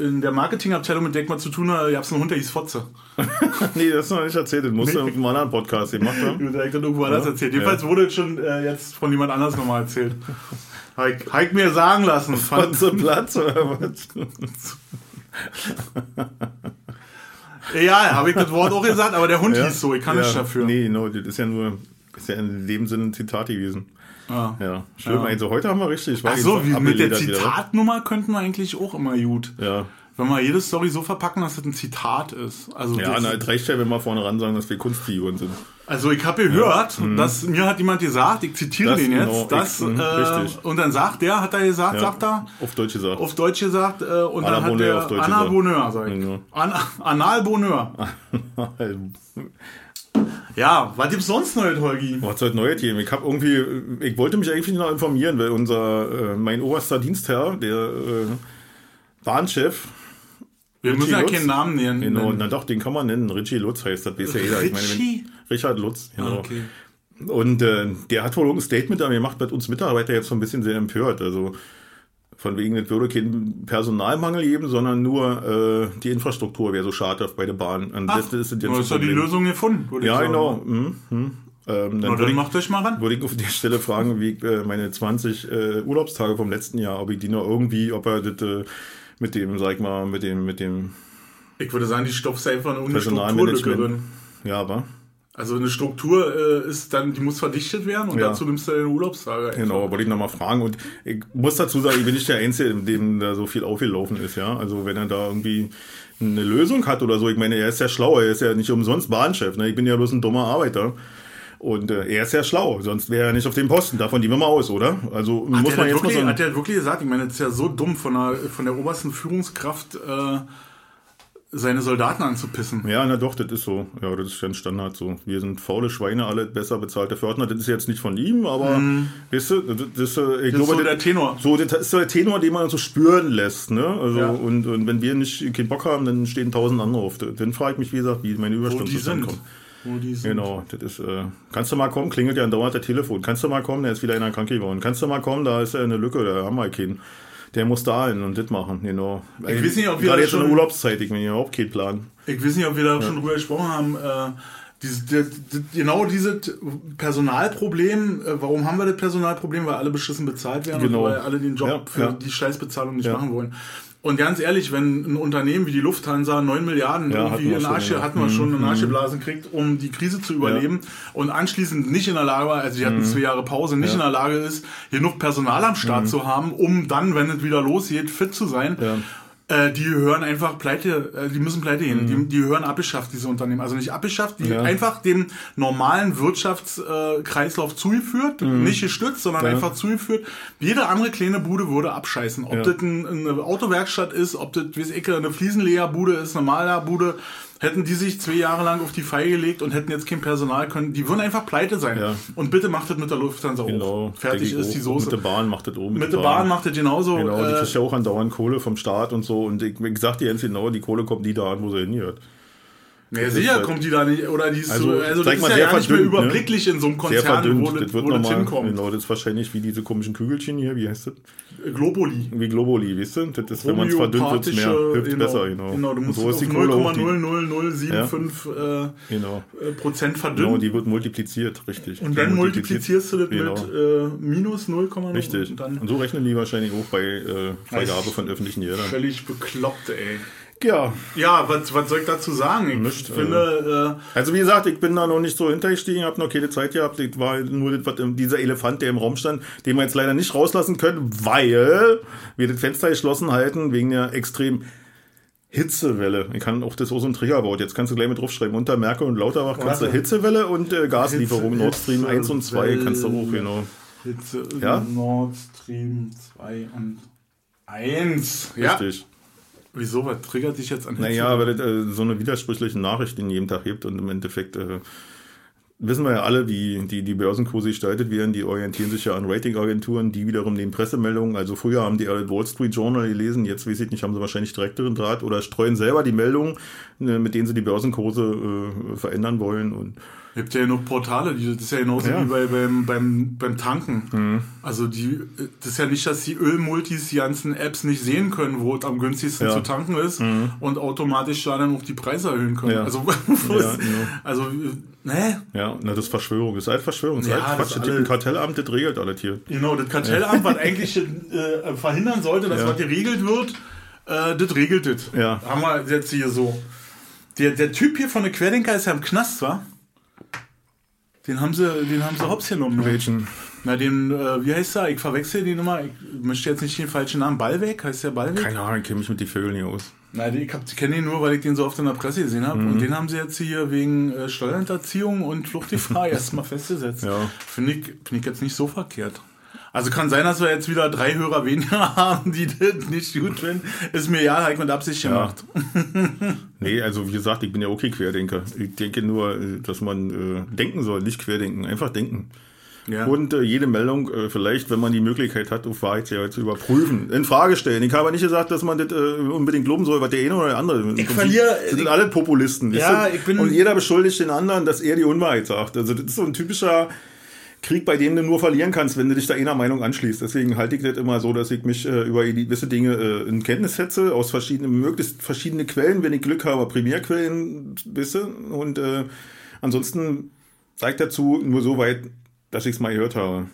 in der Marketingabteilung, mit der ich mal zu tun habe, gab es einen Hund, der hieß Fotze. nee, das ist noch nicht erzählt. Den musst du Nee. in einem anderen Podcast gemacht haben. Die hat dann irgendwo anders erzählt. Jedenfalls wurde es schon äh, jetzt von jemand anders nochmal erzählt. Heik, Heik mir sagen lassen. Fotze Platz oder was? ja, habe ich das Wort auch gesagt, aber der Hund Ja? hieß so, ich kann ja. nicht dafür. Nee, no, das ist ja nur, ist ja in dem Sinne ein Zitat gewesen. Ah. Ja, schlimm. Ja. Also heute haben wir richtig. Ach so, wie mit der wieder, wa? Zitatnummer könnten wir eigentlich auch immer gut. Ja. Wenn wir jede Story so verpacken, dass das ein Zitat ist. Also Ja, na, es reicht ja, wenn wir vorne ran sagen, dass wir Kunstfiguren sind. Also ich habe gehört, dass mir hat jemand gesagt, ich zitiere Das den jetzt, genau, dass, ich- mhm, äh, richtig. und dann sagt der, hat er gesagt, Ja. sagt er, Auf Deutsch gesagt. auf Deutsch gesagt, äh, und Anna dann hat Bonheur der auf Deutsch Anna. Bonheur, sag ich. Ja. An, Anal Bonheur. Ja, was gibt's sonst noch, Holgi? Was soll Neues geben? Ich habe irgendwie, ich wollte mich eigentlich noch informieren, weil unser, äh, mein oberster Dienstherr, der äh, Bahnchef, Wir müssen ja Lutz. keinen Namen nennen. genau, na doch, den kann man nennen, Richie Lutz heißt das, weiß ja jeder. Ich meine, wenn- Richie? Richard Lutz, genau. Ah, okay. Und äh, der hat wohl ein Statement da gemacht, mit uns Mitarbeiter jetzt so ein bisschen sehr empört. Also von wegen, es würde keinen Personalmangel geben, sondern nur äh, die Infrastruktur wäre so schade bei der Bahn. Und Ach, das, das ist jetzt du hast ja die. Lösung gefunden, würde Ja, ich sagen. genau. Mhm. Mhm. Ähm, dann dann ich, macht euch mal ran. würde ich auf der Stelle fragen, wie ich, äh, meine 20 äh, Urlaubstage vom letzten Jahr, ob ich die noch irgendwie, ob er das äh, mit dem, sag ich mal, mit dem, mit dem Ich würde sagen, die stopfst einfach Strukturlücke Personalmanagement. Ja, war. Also eine Struktur äh, ist dann, die muss verdichtet werden und Ja. dazu nimmst du deine Urlaubstage. einfach. Genau, wollte ich nochmal fragen. Und ich muss dazu sagen, ich bin nicht der Einzige, dem da so viel aufgelaufen ist, ja. Also wenn er da irgendwie eine Lösung hat oder so, ich meine, er ist ja schlau, er ist ja nicht umsonst Bahnchef, ne? Ich bin ja bloß ein dummer Arbeiter. Und äh, er ist ja schlau, sonst wäre er nicht auf dem Posten. Davon gehen wir mal aus, oder? Also Hat muss man jetzt mal wirklich, sagen. hat der wirklich gesagt, ich meine, das ist ja so dumm von der, von der obersten Führungskraft äh, seine Soldaten anzupissen. Ja, na doch, das ist so. Ja, das ist ja ein Standard so. Wir sind faule Schweine, alle besser bezahlte Fördner. Das ist jetzt nicht von ihm, aber weißt du, das, das, äh, ich Das ist glaube, so der Tenor. So, das ist so der Tenor, den man so spüren lässt, ne? Also, Ja. und, und wenn wir nicht keinen Bock haben, dann stehen tausend andere auf. Dann frage ich mich, wie gesagt, wie meine Überstunden zusammenkommen. Wo die sind. Genau, das ist, äh, kannst du mal kommen, klingelt ja andauernd der Telefon. Kannst du mal kommen, der ist wieder einer krank geworden. Kannst du mal kommen, da ist ja eine Lücke, da haben wir keinen. Der muss da hin und das machen, genau. Ich weiß nicht, ob wir Gerade jetzt in der schon- Urlaubszeit, ich mir überhaupt keinen Plan. Ich weiß nicht, ob wir da schon drüber gesprochen haben. Äh, dieses, das, das, genau dieses Personalproblem, äh, warum haben wir das Personalproblem? Weil alle beschissen bezahlt werden Genau. und weil alle den Job Ja, für ja. die Scheißbezahlung nicht Ja. machen wollen. Und ganz ehrlich, wenn ein Unternehmen wie die Lufthansa 9 Milliarden Ja, irgendwie in schon, Arsch, ja. Mhm. hatten wir schon in Arsch geblasen kriegt, um die Krise zu überleben und anschließend nicht in der Lage war, also die hatten zwei Jahre Pause, nicht Mhm. Ja. Mhm. in der Lage ist, genug Personal am Start zu haben, um dann, wenn es wieder losgeht, fit zu sein. Äh, die hören einfach pleite, äh, die müssen pleite gehen. Die, die hören abgeschafft, diese Unternehmen. Also nicht abgeschafft, die Mhm. Ja. einfach dem normalen Wirtschaftskreislauf Kreislauf zugeführt, nicht gestützt, sondern Mhm. Ja. einfach zugeführt. Jede andere kleine Bude würde abscheißen. Ob Ja. das ein, eine Autowerkstatt ist, ob das, wie ich, eine Fliesenlegerbude ist, eine Malerbude, hätten die sich zwei Jahre lang auf die Feier gelegt und hätten jetzt kein Personal können, die würden einfach pleite sein. Ja. Und bitte macht das mit der Lufthansa Genau. auch. Fertig ist die. Soße. Mit der Bahn macht das oben. Mit der Bahn macht das genauso. Genau, die äh, kriegt ja auch andauernd Kohle vom Staat und so. Und ich, ich sag dir ganz genau, die Kohle kommt nie da an, wo sie hingehört. Ja, sicher halt- kommt die da nicht, oder die ist Also, so, also das mal, ist ja sehr gar nicht mehr verdünnt, ne? überblicklich in so einem Sehr Konzern, verdünnt. wo, das wo das hinkommt. genau, das ist wahrscheinlich wie diese komischen Kügelchen hier, wie heißt das? Globuli. Wie Globuli, weißt du? Das ist, wenn man es verdünnt, wird es mehr, hilft genau, besser, genau. Genau, du musst so auf Kohle auch, die, 0,00075 äh, genau, äh, Prozent genau, verdünnen. die wird multipliziert, richtig. und dann multiplizierst du das Genau. mit äh, minus 0,0. Richtig. Und dann Und so rechnen die wahrscheinlich auch bei äh, Freigabe von öffentlichen Geldern. völlig bekloppt, ey. Ja, Ja, was, was soll ich dazu sagen? Ich Nicht, finde, also wie gesagt, ich bin da noch nicht so hintergestiegen, habe noch keine Zeit gehabt. Ich war nur das, was, dieser Elefant, der im Raum stand, den wir jetzt leider nicht rauslassen können, weil wir das Fenster geschlossen halten wegen der extrem Hitzewelle. Ich kann auch das auch so ein Triggerwort. Jetzt kannst du gleich mit draufschreiben. Unter Merkel und Lauterbach kannst du. Hitzewelle und äh, Gaslieferung Hitze- Nord Stream 1 und 2 kannst du auch, Hitzewelle. genau. äh, Hitze, Ja? Nord Stream 2 und 1. Ja. Wieso? Was triggert dich jetzt an Hitze? Naja, weil es äh, so eine widersprüchliche Nachricht in jedem Tag gibt und im Endeffekt äh, wissen wir ja alle, wie die, die Börsenkurse gestaltet werden. Die orientieren sich ja an Ratingagenturen, die wiederum nehmen Pressemeldungen. Also früher haben die Wall Street Journal gelesen, jetzt weiß ich nicht, haben sie wahrscheinlich direkteren Draht oder streuen selber die Meldungen, äh, mit denen sie die Börsenkurse äh, verändern wollen. Und Gibt ja noch Portale, die, das ist ja genauso Ja. Mhm. wie bei, beim, beim, beim Tanken. Also die, das ist ja nicht, dass die Ölmultis die ganzen Apps nicht sehen können, wo es am günstigsten Ja. Mhm. zu tanken ist und automatisch da dann auch die Preise erhöhen können. Ja. Also, Ja, genau. also, ne? ja, na, das ist Verschwörung. Das ist halt Verschwörung. Das ist Ja, halt das Quatsch. ist Das gibt alle- Kartellamt, das regelt alles hier. Genau, das Kartellamt, was eigentlich äh, verhindern sollte, dass Ja. was geregelt wird, äh, das regelt das. Ja. Haben wir jetzt hier so. Der, der Typ hier von der Querdenker ist ja im Knast, wa? Den haben sie, den haben sie hops genommen. Welchen? Na, den, äh, wie heißt er? Ich verwechsel den immer. Ich möchte jetzt nicht den falschen Namen. Ballweg? Heißt der Ballweg? Keine Ahnung, ich kenne mich mit den Vögeln nicht aus. Nein, ich hab- kenne ihn nur, weil ich den so oft in der Presse gesehen habe. Mhm. Und den haben sie jetzt hier wegen äh, Steuerhinterziehung und Fluchtgefahr erstmal festgesetzt. Ja. Finde ich, finde ich jetzt nicht so verkehrt. Also kann sein, dass wir jetzt wieder drei Hörer weniger haben, die das nicht gut finden. Ist mir ja, ich mit Absicht gemacht. Nee, also wie gesagt, ich bin ja okay Querdenker. Ich denke nur, äh, dass man äh, denken soll, nicht querdenken, einfach denken. Ja. Und äh, jede Meldung äh, vielleicht, wenn man die Möglichkeit hat, auf Wahrheitsgehalt zu überprüfen, in Frage stellen. Ich habe nicht gesagt, dass man das äh, unbedingt loben soll, was der eine oder der andere. Prinzip verliere- Das sind alle Populisten. Ja, ich bin- Und jeder beschuldigt den anderen, dass er die Unwahrheit sagt. Also das ist so ein typischer Krieg, bei dem du nur verlieren kannst, wenn du dich da einer Meinung anschließt. Deswegen halte ich das immer so, dass ich mich äh, über gewisse Dinge äh, in Kenntnis setze, aus verschiedenen, möglichst verschiedene Quellen, wenn ich Glück habe, Primärquellen, wisse. Und äh, ansonsten sage ich dazu nur so weit, dass ich es mal gehört habe.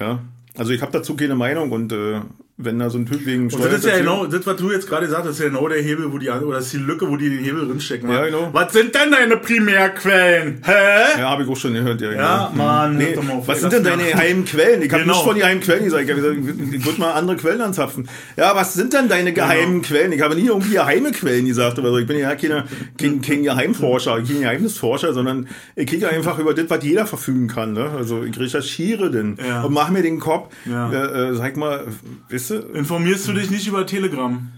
Ja. Also ich habe dazu keine Meinung und äh, wenn da so ein Typ wegen Und das ist ja genau, das, was du jetzt gerade gesagt hast, ist ja genau der Hebel, wo die, oder das ist die Lücke, wo die den Hebel drinstecken. Ja, wa? genau. Was sind denn deine Primärquellen? Hä? Ja, habe ich auch schon gehört. Ja, Ja, genau. Mann, Nee, hört doch mal auf, was sind denn deine geheimen Quellen? Ich habe Genau. nicht von geheimen Quellen gesagt. Ich, gesagt, ich würde mal andere Quellen anzapfen. Ja, was sind denn deine geheimen Quellen? Ich habe nie irgendwie geheime Quellen gesagt. Oder so. Ich bin ja keine, kein, kein Geheimforscher, kein Geheimnisforscher, sondern ich kriege einfach über das, was jeder verfügen kann. Ne? Also ich recherchiere denn Ja. und mache mir den Kopf. Ja. Äh, äh, sag mal, weißt du, Informierst du dich nicht über Telegram?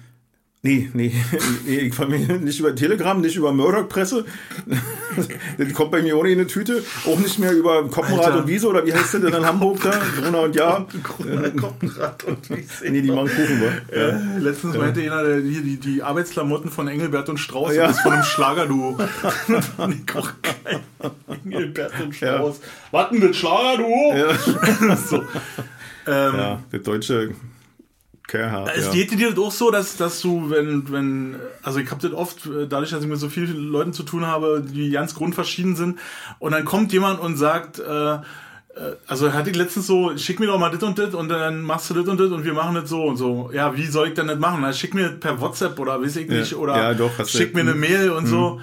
Nee, nee, nee, ich mich nicht über Telegram, nicht über Murdoch-Presse. Das kommt bei mir ohne in eine Tüte. Auch nicht mehr über Koppenrad Alter. und Wiese oder wie heißt das denn in Hamburg da? Gruner und Ja. Koppenrad und Nee, die machen Kuchen, wa? Äh, letztens meinte einer, der, hier, die, die Arbeitsklamotten von Engelbert und Strauß, Ja. das ist von einem Schlagerduo. das fand ich auch geil. Engelbert und Strauß. Warten mit Schlagerduo? Ja, so. Ähm, ja der deutsche Kerhard. Es Ja. geht dir das auch so, dass, dass du, wenn, wenn, also ich habe das oft, äh, dadurch, dass ich mit so vielen Leuten zu tun habe, die ganz grundverschieden sind, und dann kommt jemand und sagt, äh, äh, also hatte ich letztens so, schick mir doch mal das und das und dann machst du das und das und wir machen das so und so. Ja, wie soll ich denn das machen? Na, schick mir das per WhatsApp oder weiß ich Ja. nicht, oder Ja, doch, schick mir eine Mhm. Mail und so.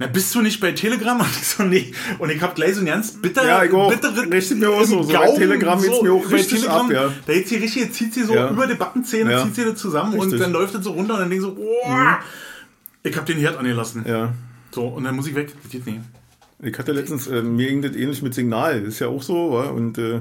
Na, bist du nicht bei Telegram? Und ich so, nee. Und ich hab gleich so ein ganz bitter, Ja, ich auch. bittere Richtig mir auch so. So bei Telegram geht's mir auch richtig ab, ja. Da jetzt hier richtig, zieht sie so Ja. über die Backenzähne, Ja. zieht sie das zusammen und Richtig. dann läuft das so runter und dann denke ich so, oh, ich hab den Herd angelassen. ja. So, und dann muss ich weg. Das geht nicht. Ich hatte letztens, äh, mir ging das ähnlich mit Signal, ist ja auch so, wa? und äh,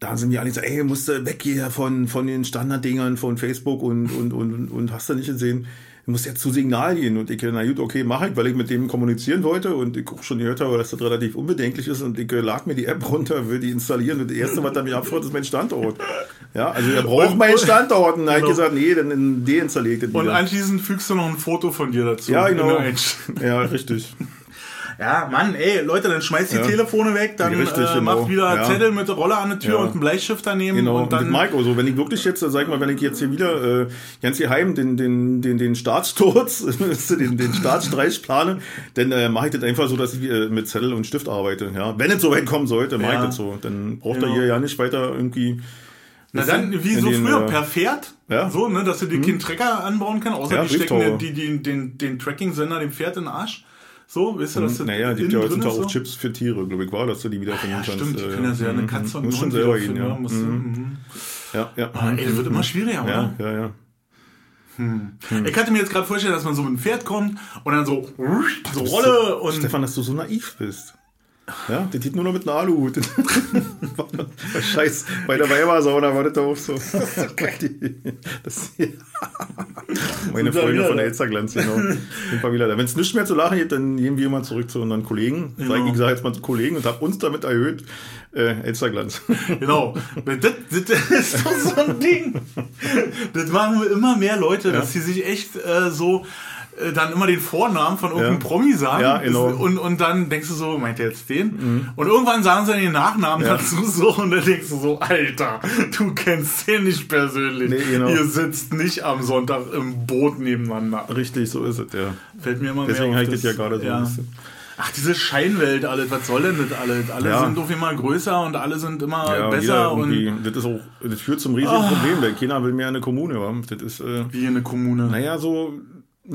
da sind mir alle so, ey, musst du weg hier von, von den Standarddingern von Facebook und, und, und, und hast du nicht gesehen. ich muss jetzt zu Signal gehen. Und ich, na gut, okay, mache ich, weil ich mit dem kommunizieren wollte und ich auch schon gehört habe, dass das relativ unbedenklich ist und ich äh, lag mir die App runter, will die installieren und das erste, was er mich abfragt, ist mein Standort. Ja, also er braucht meinen Standort und dann habe ich gesagt, nee, dann deinstalliere ich das Und anschließend fügst du noch ein Foto von dir dazu. Ja, genau. Ja, richtig. Ja, Mann, ey, Leute, dann schmeißt die ja. Telefone weg, dann Richtig, äh, genau. macht wieder ja. Zettel mit der Rolle an der Tür ja. und einen Bleistift daneben. Genau, und dann. Und Mike, also wenn ich wirklich jetzt, sag mal, wenn ich jetzt hier wieder äh, ganz geheim den, den, den, den Staatssturz, den, den Staatsstreich plane, dann äh, mache ich das einfach so, dass ich äh, mit Zettel und Stift arbeite. Ja, wenn es so weit kommen sollte, mache ich das so. Dann braucht genau. er hier ja nicht weiter irgendwie. Na dann, wie so den, früher, äh, per Pferd, ja. so, ne, dass du dir hm. keinen Trecker anbauen kannst, außer ja, die stecken die, die, den, den Tracking-Sender dem Pferd in den Arsch. So, weißt du, dass das Naja, gibt ja heutzutage auch so? Chips für Tiere, glaube ich, war, dass du die wieder ah, ja, kannst. Stimmt, die können ja eine Katze und schon selber gehen, ja. Musst mhm. mhm. Ja, ja. Ah, ey, das wird immer schwieriger, oder? Ja, ja, ja. Hm. Hm. Ich kann mir jetzt gerade vorstellen, dass man so mit dem Pferd kommt und dann so, so Rolle und. Stefan, dass du so naiv bist. Ja, der geht nur noch mit einem Aluhut. Scheiß, bei der Weibersauna war das auch so. das, Meine Freunde von der Elsterglanz, genau. Wenn es nichts mehr zu lachen gibt, dann gehen wir mal zurück zu unseren Kollegen. Genau. Ich sage jetzt mal zu Kollegen und habe uns damit erhöht. Äh, Elsterglanz. Genau. Das, das, ist doch so ein Ding. Das machen immer mehr Leute, ja. dass sie sich echt äh, so äh, dann immer den Vornamen von irgendeinem ja. Promi sagen. Ja, genau. Und, und dann denkst du so, meint er jetzt den? Mhm. Und irgendwann sagen sie dann den Nachnamen ja. dazu so und dann denkst du so, Alter, du kennst den nicht persönlich. Nee, genau. Ihr sitzt nicht am Sonntag im Boot nebeneinander. Richtig, so ist es, ja. Fällt mir immer Deswegen mehr auf. Deswegen ja gerade so ein bisschen. Ach, diese Scheinwelt, alles, was soll denn das alles? Alle ja. sind auf immer größer und alle sind immer ja, besser. Und das ist auch, das führt zum riesigen oh. Problem, weil keiner will mehr eine Kommune haben. Das ist, äh, Wie eine Kommune? Naja, so,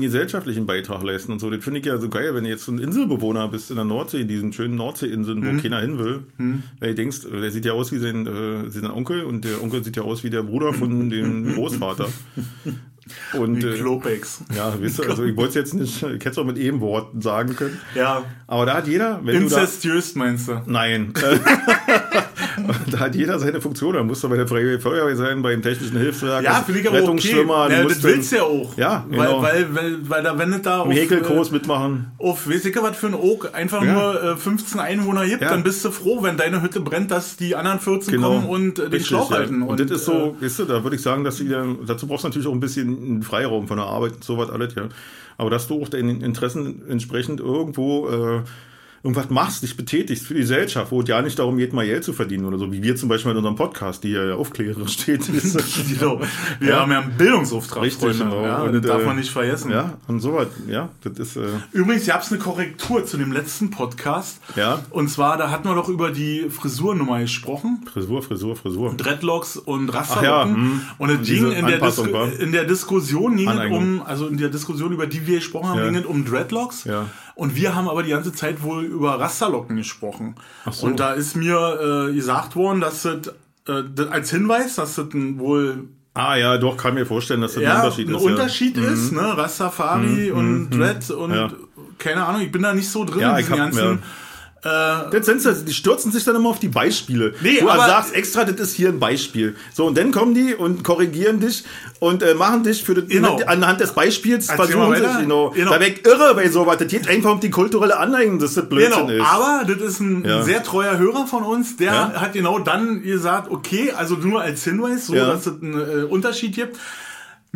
gesellschaftlichen Beitrag leisten und so. Das finde ich ja so geil, wenn du jetzt so ein Inselbewohner bist in der Nordsee, diesen schönen Nordseeinseln, wo mhm. keiner hin will. Mhm. Weil du denkst, der sieht ja aus wie sein, äh, sein Onkel und der Onkel sieht ja aus wie der Bruder von dem Großvater. Und, wie äh, Klopex. Ja, weißt du, also ich wollte es jetzt nicht, ich hätte es auch mit eben Worten sagen können. Ja. Aber da hat jeder, wenn Inzestiös du da, meinst du? Nein. da hat jeder seine Funktion. Da musst du bei der Feuerwehr sein, beim technischen Hilfswerk, ja, Rettungsschwimmer. Okay. Ja, das willst du ja auch. Ja, genau. Weil, weil, weil, weil da wenn du da auf... Häkelkurs äh, mitmachen. Auf, weiß ich was für ein Oak einfach ja. nur äh, 15 Einwohner gibt, ja. dann bist du froh, wenn deine Hütte brennt, dass die anderen 14 genau. kommen und äh, den Schlauch halten. Und, und, das ist so, äh, weißt du, da würde ich sagen, dass du dazu brauchst du natürlich auch ein bisschen Freiraum von der Arbeit und so was alles, ja. Aber dass du auch deinen Interessen entsprechend irgendwo äh, irgendwas machst, dich betätigst für die Gesellschaft, wo es ja nicht darum geht, mal Geld zu verdienen oder so, wie wir zum Beispiel in unserem Podcast, die ja aufklärerisch steht. genau. Wir ja. haben ja einen Bildungsauftrag, Richtig, Freunde. Genau. Ja, und, das darf man nicht vergessen. Ja, und sowas, ja, das ist... Äh Übrigens, gab es eine Korrektur zu dem letzten Podcast. Ja. Und zwar, da hatten wir doch über die Frisurnummer gesprochen. Frisur, Frisur, Frisur. Dreadlocks und Rasterlocken. Ja, hm. und es ging in der, in der, Diskussion ging um, also in der Diskussion, über die wir gesprochen haben, ging es um Dreadlocks. Ja. Und wir haben aber die ganze Zeit wohl über Rasterlocken gesprochen. Ach so. Und da ist mir äh, gesagt worden, dass das, äh, als Hinweis, dass das wohl Ah ja, doch, kann mir vorstellen, dass das ja, ein Unterschied ein ist. Unterschied ja. ist, mhm. ne? Rastafari mhm. und mhm. Dread und ja. keine Ahnung, ich bin da nicht so drin ja, in diesen ganzen äh, das sind sie, die stürzen sich dann immer auf die Beispiele. Nee, du aber sagst extra, das ist hier ein Beispiel. So, und dann kommen die und korrigieren dich und äh, machen dich für das, genau. anhand des Beispiels, Erzähl versuchen sich, genau. genau. da weg irre bei sowas. Das geht einfach um die kulturelle Aneignung, dass das Blödsinn genau. ist. Aber das ist ein ja. sehr treuer Hörer von uns, der ja? hat genau dann gesagt, okay, also nur als Hinweis, so, ja. dass es einen äh, Unterschied gibt.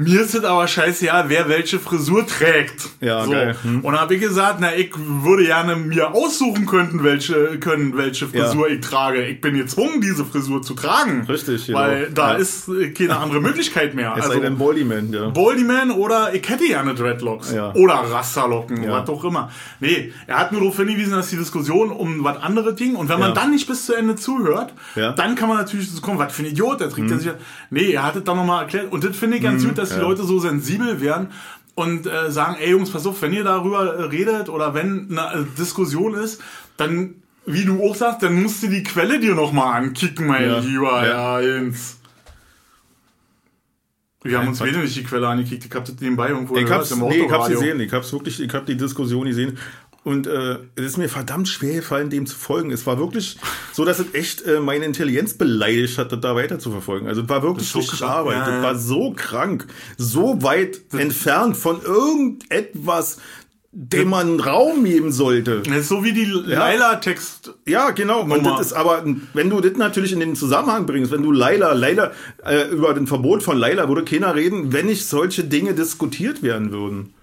Mir ist es aber scheißegal, wer welche Frisur trägt. Ja, so. geil. Hm. Und habe ich gesagt, na, ich würde gerne mir aussuchen können, welche, können, welche Frisur ja. ich trage. Ich bin gezwungen, diese Frisur zu tragen. Richtig, genau. Weil da ja. ist keine andere Möglichkeit mehr. Es also, sei denn Baldyman, ja. Baldyman oder ich hätte gerne Dreadlocks. Ja. Oder Rasterlocken, ja. was auch immer. Nee, er hat nur darauf hingewiesen, dass die Diskussion um was anderes ging. Und wenn man dann nicht bis zu Ende zuhört, dann kann man natürlich so kommen, was für ein Idiot, der trägt mhm. sich. Nee, er hat es dann nochmal erklärt. Und das finde ich ganz mhm. gut, dass dass die Leute so sensibel werden und äh, sagen, ey Jungs, pass auf, wenn ihr darüber äh, redet oder wenn eine äh, Diskussion ist, dann, wie du auch sagst, dann musst du die Quelle dir nochmal ankicken, mein ja. lieber ja. Jens. Wir haben uns beide nicht die Quelle angekickt, ich hab das nebenbei irgendwo ich gehört, hab's, im nee, ich hab's gesehen, ich hab's wirklich, ich hab die Diskussion gesehen Und äh, es ist mir verdammt schwer gefallen, dem zu folgen. Es war wirklich so, dass es echt äh, meine Intelligenz beleidigt hat, das da weiter zu verfolgen. Also es war wirklich so richtig krank, Arbeit. ja, Das ja. war so krank, so weit entfernt von irgendetwas, dem man Raum geben sollte. Das ist so wie die Laila-Text. Ja, genau. Und das ist aber, wenn du das natürlich in den Zusammenhang bringst, wenn du Laila, Laila, äh, über den Verbot von Laila würde keiner reden, wenn nicht solche Dinge diskutiert werden würden.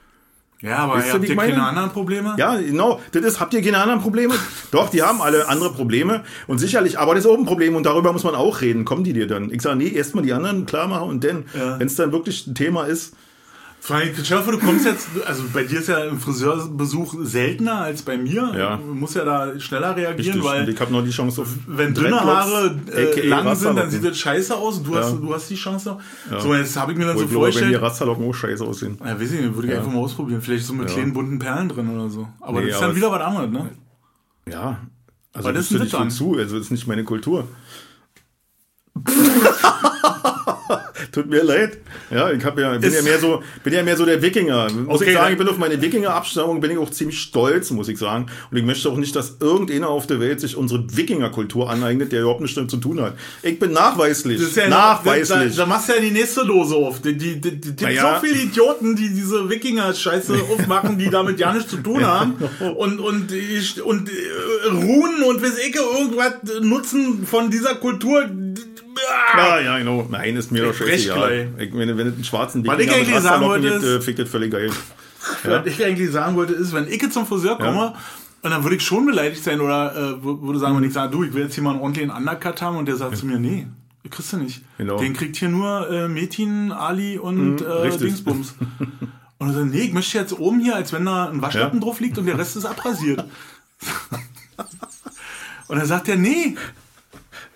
Ja, aber ihr habt ihr meine? keine anderen Probleme? Ja, genau. Das ist, habt ihr keine anderen Probleme? Doch, die haben alle andere Probleme. Und sicherlich, aber das ist auch ein Problem und darüber muss man auch reden. Kommen die dir dann? Ich sage, nee, erstmal die anderen klar machen und dann, Ja. wenn es dann wirklich ein Thema ist, Allem, Stell du kommst jetzt, also bei dir ist ja ein Friseurbesuch seltener als bei mir. Ja. Du musst ja da schneller reagieren, richtig. weil ich habe noch die Chance auf wenn dünne Haare äh, lang sind, dann sieht das scheiße aus. Du, hast, Ja. du hast die Chance noch. So, jetzt habe ich mir dann Wo so ich glaube, wenn die vorgestellt. Rasterlocken auch scheiße aussehen. Ja, weiß ich nicht, würde ich einfach mal ausprobieren. Vielleicht so mit Ja. kleinen bunten Perlen drin oder so. Aber Nee, das ist aber dann wieder was anderes, ne? Ja. Also Was das ist nicht zu, also das ist nicht meine Kultur. Tut mir leid. Ja, ich hab ja, bin Ist- ja mehr so, bin ja mehr so der Wikinger. Muss Okay, ich sagen, ich bin auf meine Wikinger-Abstammung, bin ich auch ziemlich stolz, muss ich sagen. Und ich möchte auch nicht, dass irgendeiner auf der Welt sich unsere Wikinger-Kultur aneignet, der überhaupt nichts damit zu tun hat. Ich bin nachweislich. Das ist ja nachweislich. Da, da machst du ja die nächste Dose auf. Die, die, die, die, Na ja. so viele Idioten, die diese Wikinger-Scheiße aufmachen, die damit ja nichts zu tun haben. Und, und, ich- und äh, Runen und weiß ich, irgendwas nutzen von dieser Kultur. Ja, ja, genau. Nein, ist mir doch scheißegal. Ich, wenn, wenn es einen schwarzen ich Wikinger mit eigentlich sagen Rasterlocken wollte, gibt, ist- äh, fick das völlig geil. Was ich eigentlich sagen wollte, ist, wenn ich jetzt zum Friseur komme, Ja. und dann würde ich schon beleidigt sein oder äh, wür- würde sagen, wenn ich sage, du, ich will jetzt hier mal einen ordentlichen Undercut haben und der sagt zu mir, nee, kriegst du nicht. Genau. Den kriegt hier nur äh, Metin, Ali und äh, richtig. Dingsbums. Und er sagt, nee, ich möchte jetzt oben hier, als wenn da ein Waschlappen Ja. drauf liegt und der Rest ist abrasiert. und dann sagt er, nee,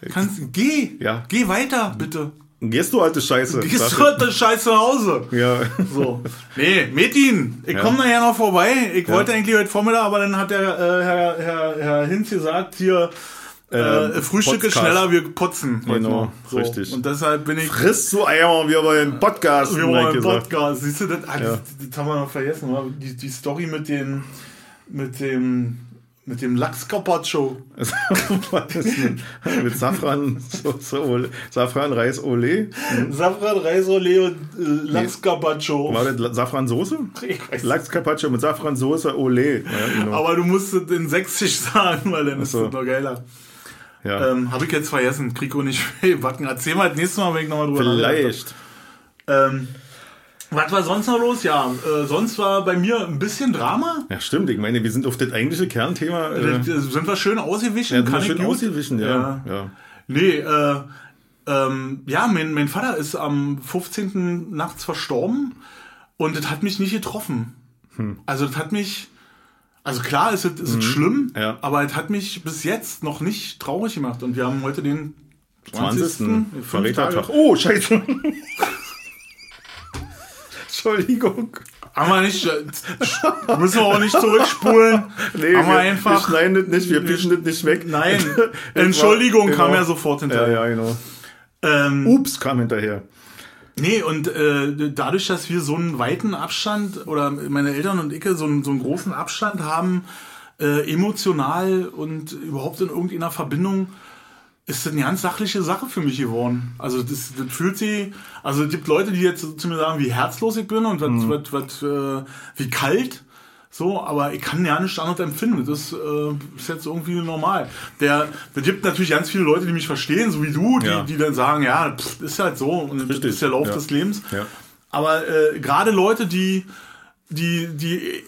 kannst, geh, Ja. geh weiter, bitte. Gehst du, alte Scheiße? Gehst du heute Scheiße nach Hause. Ja. So. Nee, Metin, ich Ja. komme nachher noch vorbei. Ich wollte eigentlich heute Vormittag, aber dann hat der äh, Herr, Herr, Herr Hinz gesagt, hier äh, Ähm, Frühstück ist schneller, wir putzen. Genau, so. richtig. Und deshalb bin ich. Frisst du Eier, wir wollen Podcast. Wir einen gesagt. Podcast. Siehst du, das, ah, Ja. das, das haben wir noch vergessen. Oder? Die, die Story mit dem, mit dem, mit dem Lachs-Carpaccio. Was ist denn? Mit Safran, so, so, Safran, Reis, Ole. Safran, Reisolé und äh, Lachs-Carpaccio. War das Safransoße? Ich weiß Lachs Carpaccio mit Safransoße, Ole. Ja, genau. Aber du musst es in sächsisch sagen, weil dann ist es noch geiler. ja. Ähm, Habe ich jetzt vergessen. Krieg nicht backen. Erzähl mal das nächste Mal, wenn ich nochmal drüber Vielleicht. Ähm, was war sonst noch los? Ja, äh, sonst war bei mir ein bisschen Drama. Ja, stimmt. Ich meine, wir sind auf das eigentliche Kernthema. Äh, Äh, sind wir schön ausgewichen? ja, wir ich schön gut? ausgewichen, ja. ja. Nee, äh, ähm, ja, mein, mein Vater ist am 15. nachts verstorben und das hat mich nicht getroffen. Hm. Also das hat mich, also klar ist es, ist es schlimm, Ja. aber es hat mich bis jetzt noch nicht traurig gemacht und wir haben heute den 20. 20. fünf Verrätertag. Oh, scheiße. Entschuldigung. Haben wir nicht, äh, müssen wir auch nicht zurückspulen. Nee, haben wir einfach, wir schneiden das nicht, wir pischen das nicht weg. nein, war- Entschuldigung kam genau. ja sofort Ja, hinterher. ja, genau. Ähm, Ups kam hinterher. Nee, und äh, dadurch, dass wir so einen weiten Abstand oder meine Eltern und ich so einen, so einen großen Abstand haben, äh, emotional und überhaupt in irgendeiner Verbindung, ist das eine ganz sachliche Sache für mich geworden. Also das, das fühlt sich, also es gibt Leute, die jetzt zu mir sagen, wie herzlos ich bin und was, was, was, äh, wie kalt. So, aber ich kann ja nicht anders empfinden. Das äh, ist jetzt irgendwie normal. Der, es gibt natürlich ganz viele Leute, die mich verstehen, so wie du, die, Ja. die dann sagen, ja, pff, ist halt so und das Richtig, ist der Lauf ja. des Lebens. Ja. Aber äh, gerade Leute, die, die, die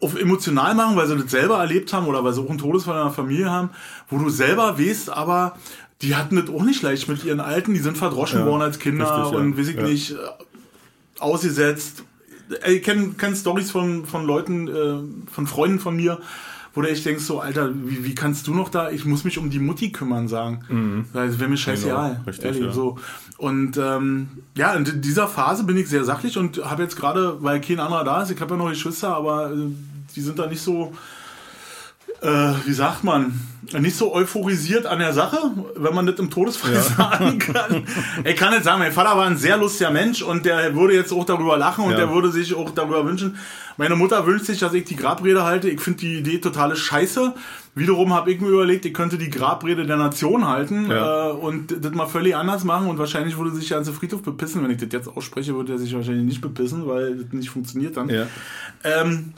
auf emotional machen, weil sie das selber erlebt haben oder weil sie auch einen Todesfall in der Familie haben, wo du selber weißt, aber die hatten das auch nicht leicht mit ihren Alten, die sind verdroschen Ja, worden als Kinder richtig, ja. und weiß ich Ja. nicht, äh, ausgesetzt. Ich kenne kenn Stories von, von Leuten, äh, von Freunden von mir, wo du echt denkst, so, Alter, wie, wie kannst du noch da, ich muss mich um die Mutti kümmern, sagen. Das wäre mir scheißegal. Genau, richtig, ehrlich, ja. so. Und ähm, ja, in dieser Phase bin ich sehr sachlich und habe jetzt gerade, weil kein anderer da ist, ich habe ja noch Geschwister, aber äh, die sind da nicht so äh, wie sagt man, nicht so euphorisiert an der Sache, wenn man das im Todesfall ja. sagen kann. Ich kann nicht sagen, mein Vater war ein sehr lustiger Mensch und der würde jetzt auch darüber lachen und ja. der würde sich auch darüber wünschen. Meine Mutter wünscht sich, dass ich die Grabrede halte. Ich finde die Idee totale Scheiße. Wiederum habe ich mir überlegt, ich könnte die Grabrede der Nation halten ja. äh, und das mal völlig anders machen und wahrscheinlich würde sich der ganze Friedhof bepissen. Wenn ich das jetzt ausspreche, würde er sich wahrscheinlich nicht bepissen, weil das nicht funktioniert dann. Ähm,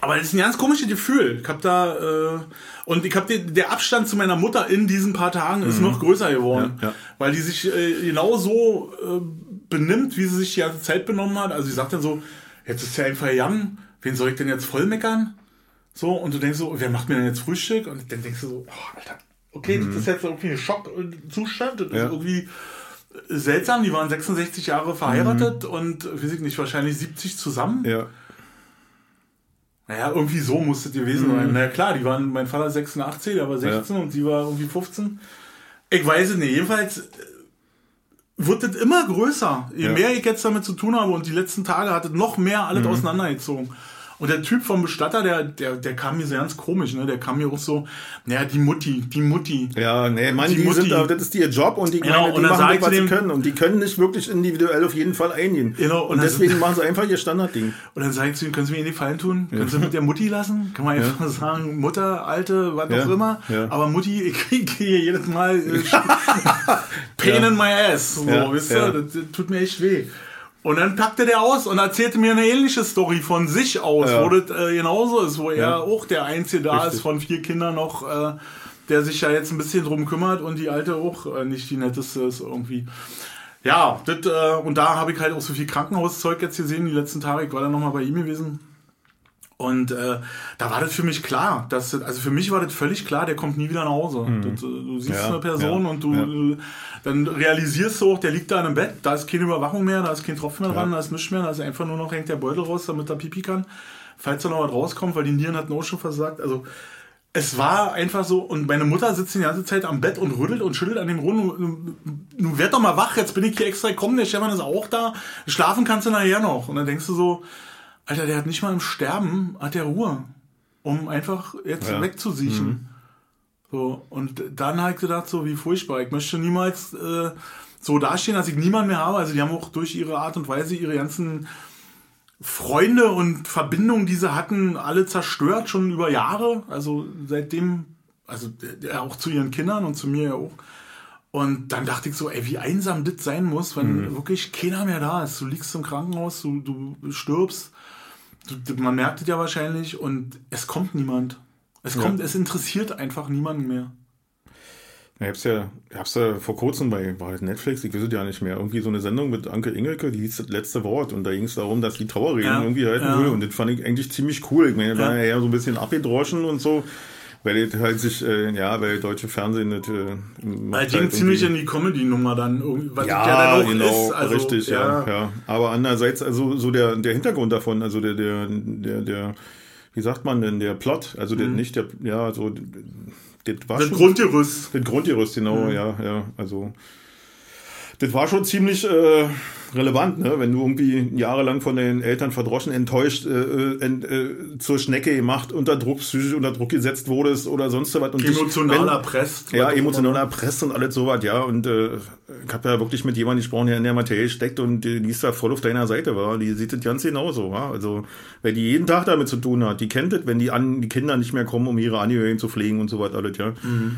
aber das ist ein ganz komisches Gefühl. Ich hab da äh, und ich habe der Abstand zu meiner Mutter in diesen paar Tagen ist mhm. noch größer geworden, ja, ja. weil die sich äh, genau so äh, benimmt, wie sie sich die ganze Zeit benommen hat. Also sie sagt dann so, jetzt ist ja einfach young, wen soll ich denn jetzt voll meckern? So und du denkst so, wer macht mir denn jetzt Frühstück? Und dann denkst du so, oh, Alter, okay, mhm. das ist jetzt irgendwie ein Schockzustand, das ja. ist irgendwie seltsam. Die waren 66 Jahre verheiratet mhm. und weiß ich nicht, wahrscheinlich 70 zusammen. Ja. Naja, irgendwie so musste es gewesen sein. Mhm. Na klar, die waren, mein Vater 86, der war 16 ja. und sie war irgendwie 15. Ich weiß es nicht. Jedenfalls äh, wird das immer größer. Je ja. mehr ich jetzt damit zu tun habe und die letzten Tage hat es noch mehr alles mhm. auseinandergezogen. Und der Typ vom Bestatter, der, der, der kam mir so ganz komisch, ne? Der kam mir auch so, naja, die Mutti, die Mutti. Ja, nee, man, die, die Mutti. sind, das ist ihr Job und die, genau, meine, die und machen das, was sie können. Und die können nicht wirklich individuell auf jeden Fall eingehen. Genau, und, und deswegen machen sie einfach ihr Standardding. Und dann sage ich zu ihm, können Sie mir in die Fallen tun? Ja. Können Sie mit der Mutti lassen? Kann man einfach ja. sagen, Mutter, Alte, was ja. auch immer. Ja. Aber Mutti, ich kriege hier jedes Mal äh, Pain in my ass. So, wisst ihr? Das, das tut mir echt weh. Und dann packte der aus und erzählte mir eine ähnliche Story von sich aus, ja. wo das äh, genauso ist, wo ja. er auch der Einzige da Richtig. ist von vier Kindern noch, äh, der sich ja jetzt ein bisschen drum kümmert und die alte auch äh, nicht die netteste ist irgendwie. Ja, das, äh, und da habe ich halt auch so viel Krankenhauszeug jetzt gesehen die letzten Tage. Ich war dann nochmal bei ihm gewesen. Und äh, da war das für mich klar. Dass, also für mich war das völlig klar, der kommt nie wieder nach Hause. Mhm. Das, äh, du siehst ja, eine Person ja, und du ja. dann realisierst du auch, der liegt da in einem Bett, da ist keine Überwachung mehr, da ist kein Tropfen mehr dran, da ist nichts mehr, da ist einfach nur noch hängt der Beutel raus, damit er pipi kann. Falls da noch was rauskommt, weil die Nieren hatten auch schon versagt. Also es war einfach so, und meine Mutter sitzt die ganze Zeit am Bett und rüttelt und schüttelt an dem Rund. Du werd doch mal wach, jetzt bin ich hier extra gekommen, der Stefan ist auch da. Schlafen kannst du nachher noch. Und dann denkst du so, Alter, der hat nicht mal im Sterben, hat der Ruhe, um einfach jetzt ja. wegzusiechen. Mhm. So, und dann habe ich gedacht, so wie furchtbar. Ich möchte niemals äh, so dastehen, dass ich niemanden mehr habe. Also die haben auch durch ihre Art und Weise ihre ganzen Freunde und Verbindungen, die sie hatten, alle zerstört, schon über Jahre. Also seitdem, also auch zu ihren Kindern und zu mir auch. Und dann dachte ich so, ey, wie einsam das sein muss, wenn mhm. wirklich keiner mehr da ist. Du liegst im Krankenhaus, du, du stirbst man merkt es ja wahrscheinlich und es kommt niemand. Es kommt, ja. es interessiert einfach niemanden mehr. Ich hab's ja, ich hab's ja vor kurzem bei, war Netflix, ich weiß es ja nicht mehr, irgendwie so eine Sendung mit Anke Engelke, die hieß das letzte Wort und da ging es darum, dass die Trauerreden ja. irgendwie halten ja. will und das fand ich eigentlich ziemlich cool. Ich meine, ja. war ja so ein bisschen abgedroschen und so weil das halt sich, äh, ja, weil deutsche Fernsehen nicht. Äh, halt ging ziemlich in die Comedy-Nummer dann, was ja, der dann auch genau, ist. Also, richtig, ja. ja, ja. Aber andererseits, also so der, der Hintergrund davon, also der, der, der, der, wie sagt man denn, der Plot, also der, mhm. nicht der, ja, so, das war das schon, Grundgerüst. Das Grundgerüst, genau, mhm. ja, ja, also das war schon ziemlich äh, relevant, ne? wenn du irgendwie jahrelang von den Eltern verdroschen, enttäuscht, äh, äh, äh, zur Schnecke gemacht, unter Druck, psychisch unter Druck gesetzt wurdest oder sonst was. Und emotional dich, erpresst. Ja, emotional erpresst und alles sowas, ja. Und äh, ich habe ja wirklich mit jemandem gesprochen, der in der Materie steckt und die, die ist da voll auf deiner Seite war. Die sieht das ganz genauso. Ja? Also, wenn die jeden Tag damit zu tun hat, die kennt das, wenn die, an, die Kinder nicht mehr kommen, um ihre Angehörigen zu pflegen und so was alles, ja. Mhm.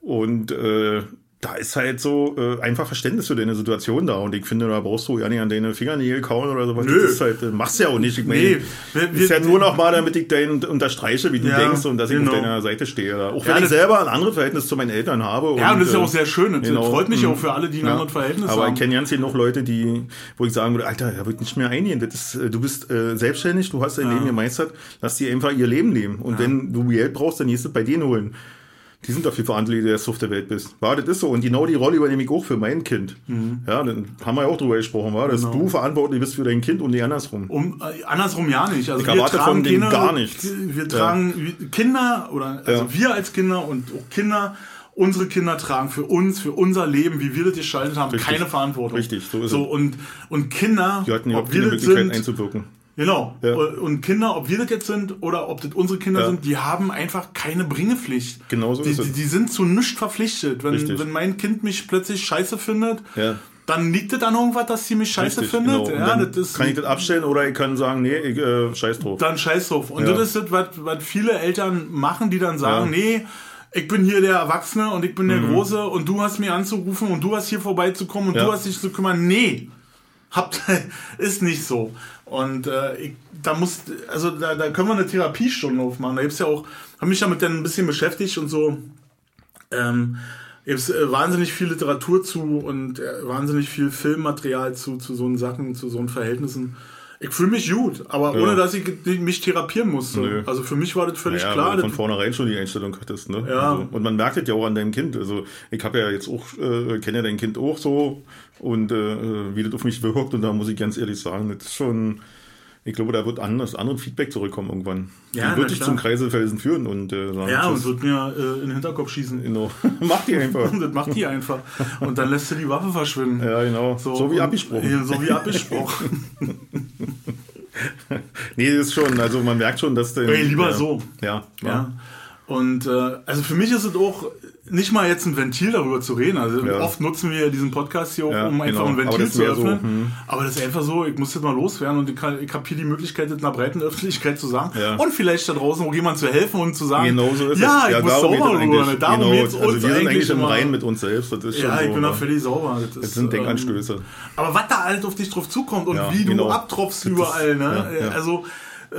Und äh, da ist halt so äh, einfach Verständnis für deine Situation da. Und ich finde, da brauchst du ja nicht an deine Fingernägel kauen oder sowas. Nö. Das ist halt, machst du ja auch nicht. Ich meine, nee, ist ja nur noch mal, damit ich deinen unterstreiche, wie du ja, denkst und dass ich genau. auf deiner Seite stehe. Auch wenn ja, ich selber ein anderes Verhältnis zu meinen Eltern habe. Ja, und, das ist ja auch sehr schön. Das genau, freut mich mh. auch für alle, die ein ja, anderes Verhältnis aber haben. Aber ich kenne ganz hier noch Leute, die, wo ich sagen würde, Alter, da wird nicht mehr eingehen. Das ist, äh, du bist äh, selbstständig, du hast dein Leben gemeistert, lass die einfach ihr Leben leben. Und wenn du Geld brauchst, dann gehst du bei denen holen. Die sind dafür verantwortlich, dass du auf der Welt bist. War, das ist so. Und genau die Rolle übernehme ich auch für mein Kind. Mhm. Ja, dann haben wir ja auch drüber gesprochen, war, dass genau. du verantwortlich bist für dein Kind und nicht andersrum. Um, äh, andersrum ja nicht. Also ich wir erwarte von denen gar nichts. Wir tragen ja. Kinder oder also ja. wir als Kinder und auch Kinder unsere Kinder tragen für uns, für unser Leben, wie wir das gestaltet haben, Richtig. keine Verantwortung. Richtig, so ist so, es. Und, und Kinder, die hatten ob wir das sind, einzuwirken Genau. Ja. Und Kinder, ob wir das jetzt sind oder ob das unsere Kinder Ja. sind, die haben einfach keine Bringepflicht. Genau so die, ist es. Die, die sind zu nichts verpflichtet. Wenn, Richtig. wenn mein Kind mich plötzlich scheiße findet, Ja. dann liegt es an irgendwas, dass sie mich scheiße Richtig, findet. genau. Ja, das ist, kann ich das abstellen oder ich kann sagen, nee, ich, äh, scheiß drauf. dann scheiß drauf. Und das ist das, was, was viele Eltern machen, die dann sagen, nee, ich bin hier der Erwachsene und ich bin der Mhm. Große und du hast mir anzurufen und du hast hier vorbeizukommen und du hast dich zu kümmern. Nee, habt, ist nicht so. Und äh, ich, da muss, also da, da können wir eine Therapiestunde aufmachen. Da gibt's ja auch, habe mich damit dann ein bisschen beschäftigt und so. Ähm, gibt's äh, wahnsinnig viel Literatur zu und äh, wahnsinnig viel Filmmaterial zu, zu so Sachen, zu so Verhältnissen. Ich fühle mich gut, aber Ja. ohne dass ich mich therapieren musste. Nö. Also für mich war das völlig Ja, klar. weil du von vornherein schon die Einstellung hattest, ne? Ja. Also, und man merkt das ja auch an deinem Kind. Also ich habe ja jetzt auch, äh, kenne ja dein Kind auch so und äh, wie das auf mich wirkt und da muss ich ganz ehrlich sagen, das ist schon, ich glaube, da wird anders, anderen Feedback zurückkommen irgendwann. Ja, die wird dich zum Kreiselfelsen führen und äh, sagen, ja, und tschüss. wird mir äh, in den Hinterkopf schießen. Genau. Mach die einfach. Und das macht die einfach. Und dann lässt sie die Waffe verschwinden. Ja, genau. So, wie und- abgesprochen. Ja, so wie abgesprochen. Nee, das ist schon, also man merkt schon, dass der. Lieber ja, so. Ja, ja. Ja. Und äh, also für mich ist es auch nicht mal jetzt ein Ventil darüber zu reden. Also Ja. oft nutzen wir diesen Podcast hier auch, Ja, um einfach genau. ein Ventil das zu wär so, öffnen. hm. Aber das ist einfach so, ich muss jetzt mal loswerden und ich, ich habe hier die Möglichkeit, das in einer breiten Öffentlichkeit zu sagen. Ja. Und vielleicht da draußen auch jemand zu helfen und zu sagen, Genau so ist ja, es. ich muss sauber rüber. eigentlich. Darum genau. geht's also uns wir sind eigentlich im. Rein mit uns selbst. Das ist Ja, so, ich bin da ne? völlig sauber. Das, Das ist, sind ähm, Denkanstöße. aber was da alles auf dich drauf zukommt und wie du genau. abtropfst Das ist- überall, ne? ja, ja. Also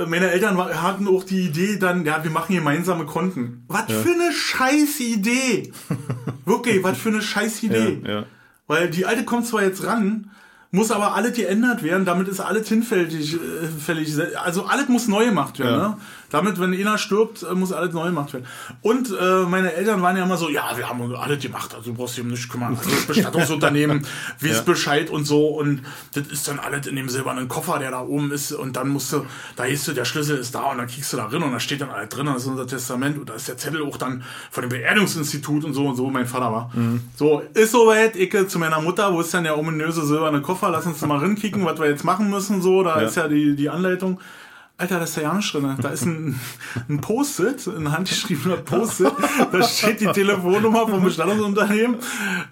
meine Eltern hatten auch die Idee dann, ja, wir machen gemeinsame Konten. Was für eine scheiß Idee. Wirklich, was für eine scheiß Idee. Ja, ja. Weil die alte kommt zwar jetzt ran, muss aber alles geändert werden, damit ist alles hinfällig, äh. Also alles muss neu gemacht werden. Ja. Ne? Damit, wenn einer stirbt, äh, muss alles neu gemacht werden. Und äh, meine Eltern waren ja immer so, ja, wir haben alles gemacht, also du brauchst dich um nichts kümmern. Also das Bestattungsunternehmen weiß Ja. Bescheid und so. Und das ist dann alles in dem silbernen Koffer, der da oben ist. Und dann musst du, da ist du, der Schlüssel ist da und dann kriegst du da drin und da steht dann alles drin, das ist unser Testament und da ist der Zettel auch dann von dem Beerdigungsinstitut und so und so, mein Vater war. Mhm. So, ist soweit, ich zu meiner Mutter, wo ist dann der ominöse silberne Koffer, lass uns mal rinkicken, was wir jetzt machen müssen, so, da Ja. ist ja die, die Anleitung. Alter, da ist der ja nicht drin. Da ist ein, ein Post-it, ein handgeschriebener Post-it. Da steht die Telefonnummer vom Bestattungsunternehmen.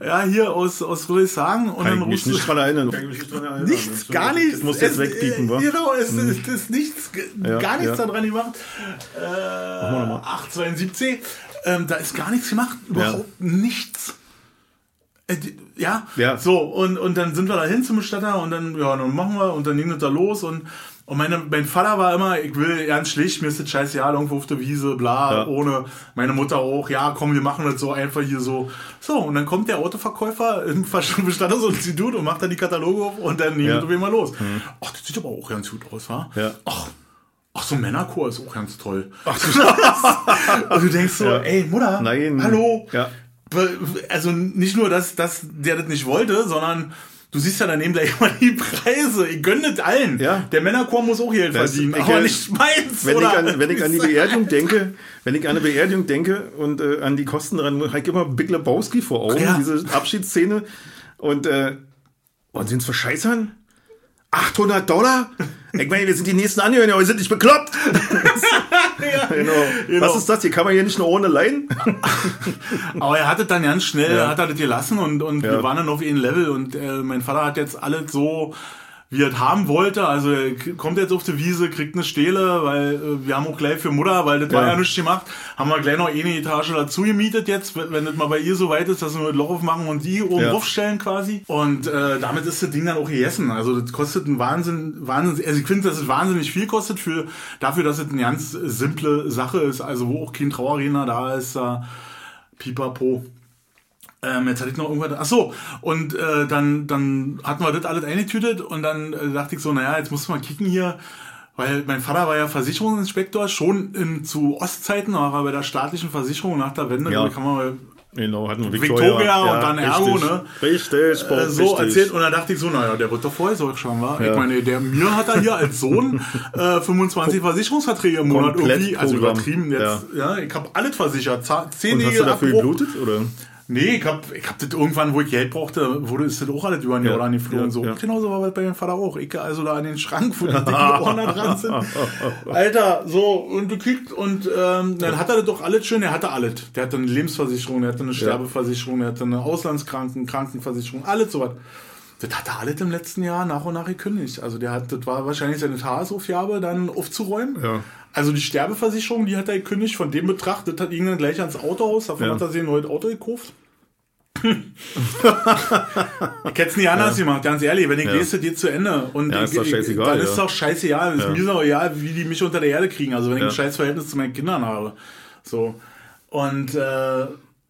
Ja, hier aus, aus Friedrichshagen. Und Kann dann ich mich rufst du. nicht dran erinnern. Kann ich mich dran erinnern. Nichts, Das- gar nichts. Das musst du jetzt Es- wegpiepen, äh, wa? Genau, es ist, ist nichts, Ja, gar nichts ja. da dran gemacht. Äh, 872, ähm, da ist gar nichts gemacht, überhaupt nichts. Äh, Ja, Ja. so, und, und dann sind wir da hin zum Bestatter und dann, ja, dann machen wir und dann ging das da los und, und meine, mein Vater war immer, ich will ganz schlicht, mir ist das scheißegal, irgendwo auf der Wiese, bla, Ja. ohne, meine Mutter auch, ja, komm, wir machen das so einfach hier so. So, und dann kommt der Autoverkäufer im Bestattungsinstitut und macht dann die Kataloge auf und dann nehmen Ja. Mhm. wir mal los. Ach, das sieht aber auch ganz gut aus, wa? Ja. Ach, ach, so ein Männerchor ist auch ganz toll. und du denkst so, Ja. ey, Mutter, Nein. hallo, Ja. also nicht nur, dass, dass der das nicht wollte, sondern du siehst ja daneben gleich mal die Preise. Ich gönne das allen. Ja. Der Männerchor muss auch Geld Das- verdienen, ich- aber nicht meins. Wenn ich, oder? an, wenn ich an die Beerdigung denke, wenn ich an eine Beerdigung denke und äh, an die Kosten dran, habe ich immer Big Lebowski vor Augen, Ja. diese Abschiedsszene. Und, äh, und sind es für Scheißern? 800 Dollar? Ich meine, wir sind die nächsten Angehörigen, aber wir sind nicht bekloppt. genau. genau. Was ist das? Hier kann man hier nicht nur ohne leihen? Aber er hat es dann ganz schnell, Ja. hat er das gelassen und, und Ja. wir waren dann auf ihren Level und äh, mein Vater hat jetzt alles so, wie er es haben wollte. Also er kommt jetzt auf die Wiese, kriegt eine Stele, weil äh, wir haben auch gleich für Mutter, weil das war Ja. ja nichts gemacht, haben wir gleich noch eine Etage dazu gemietet jetzt, wenn wenn das mal bei ihr so weit ist, dass wir das Loch aufmachen und die oben Ja. draufstellen quasi. Und äh, damit ist das Ding dann auch gegessen. Also das kostet ein Wahnsinn, Wahnsinn, also ich finde, dass es wahnsinnig viel kostet für dafür, dass es eine ganz simple Sache ist, also wo auch kein Trauerredner da ist, äh, pipapo. Ähm, jetzt hatte ich noch irgendwas. Ach so, und äh, dann, dann hatten wir das alles eingetütet und dann äh, dachte ich so, naja, jetzt muss man kicken hier, weil mein Vater war ja Versicherungsinspektor, schon in, zu Ostzeiten, war er bei der staatlichen Versicherung nach der Wende, Ja. da kann man mal Genau, hatten wir Victoria und dann Ergo, ne? Richtig, Bob, äh, so richtig. erzählt und dann dachte ich so, naja, der wird doch voll so schon, war. Ja. Ich meine, der mir hat er hier als Sohn äh, 25 Versicherungsverträge im Monat Komplett irgendwie, also Programm. übertrieben jetzt, ja, ich habe alles versichert, Za- Und hast du dafür Abbruch. geblutet? Oder? Nee, ich hab, ich hab das irgendwann, wo ich Geld brauchte, wurde, ist das auch alles über den Ja, Jordan geflogen. ja, so. ja. Genauso war das bei meinem Vater auch. Ich also da an den Schrank, wo die dicken Ohren da dran sind. Alter, so, und du kriegst, und ähm, dann hat er das doch alles schön, er hatte alles. Der hatte eine Lebensversicherung, der hatte eine Sterbeversicherung, der hatte eine Auslandskranken, Krankenversicherung, alles sowas. Das hat er alles im letzten Jahr nach und nach gekündigt. Also der hat, das war wahrscheinlich seine Tagesaufgabe, dann aufzuräumen. Ja. Also die Sterbeversicherung, die hat er gekündigt, von dem Betracht, das hat ihn dann gleich ans Autohaus, davon Ja. hat er sich ein neues Auto gekauft. ich hätte es nie anders gemacht, ganz ehrlich. Wenn ich Ja. lese, geht zu Ende. Und Ja, ist doch ich- scheißegal, Dann ja. ist doch scheißegal. Ist Ja. mir doch egal, wie die mich unter der Erde kriegen. Also wenn ich Ja. ein scheiß Verhältnis zu meinen Kindern habe. So. Und äh,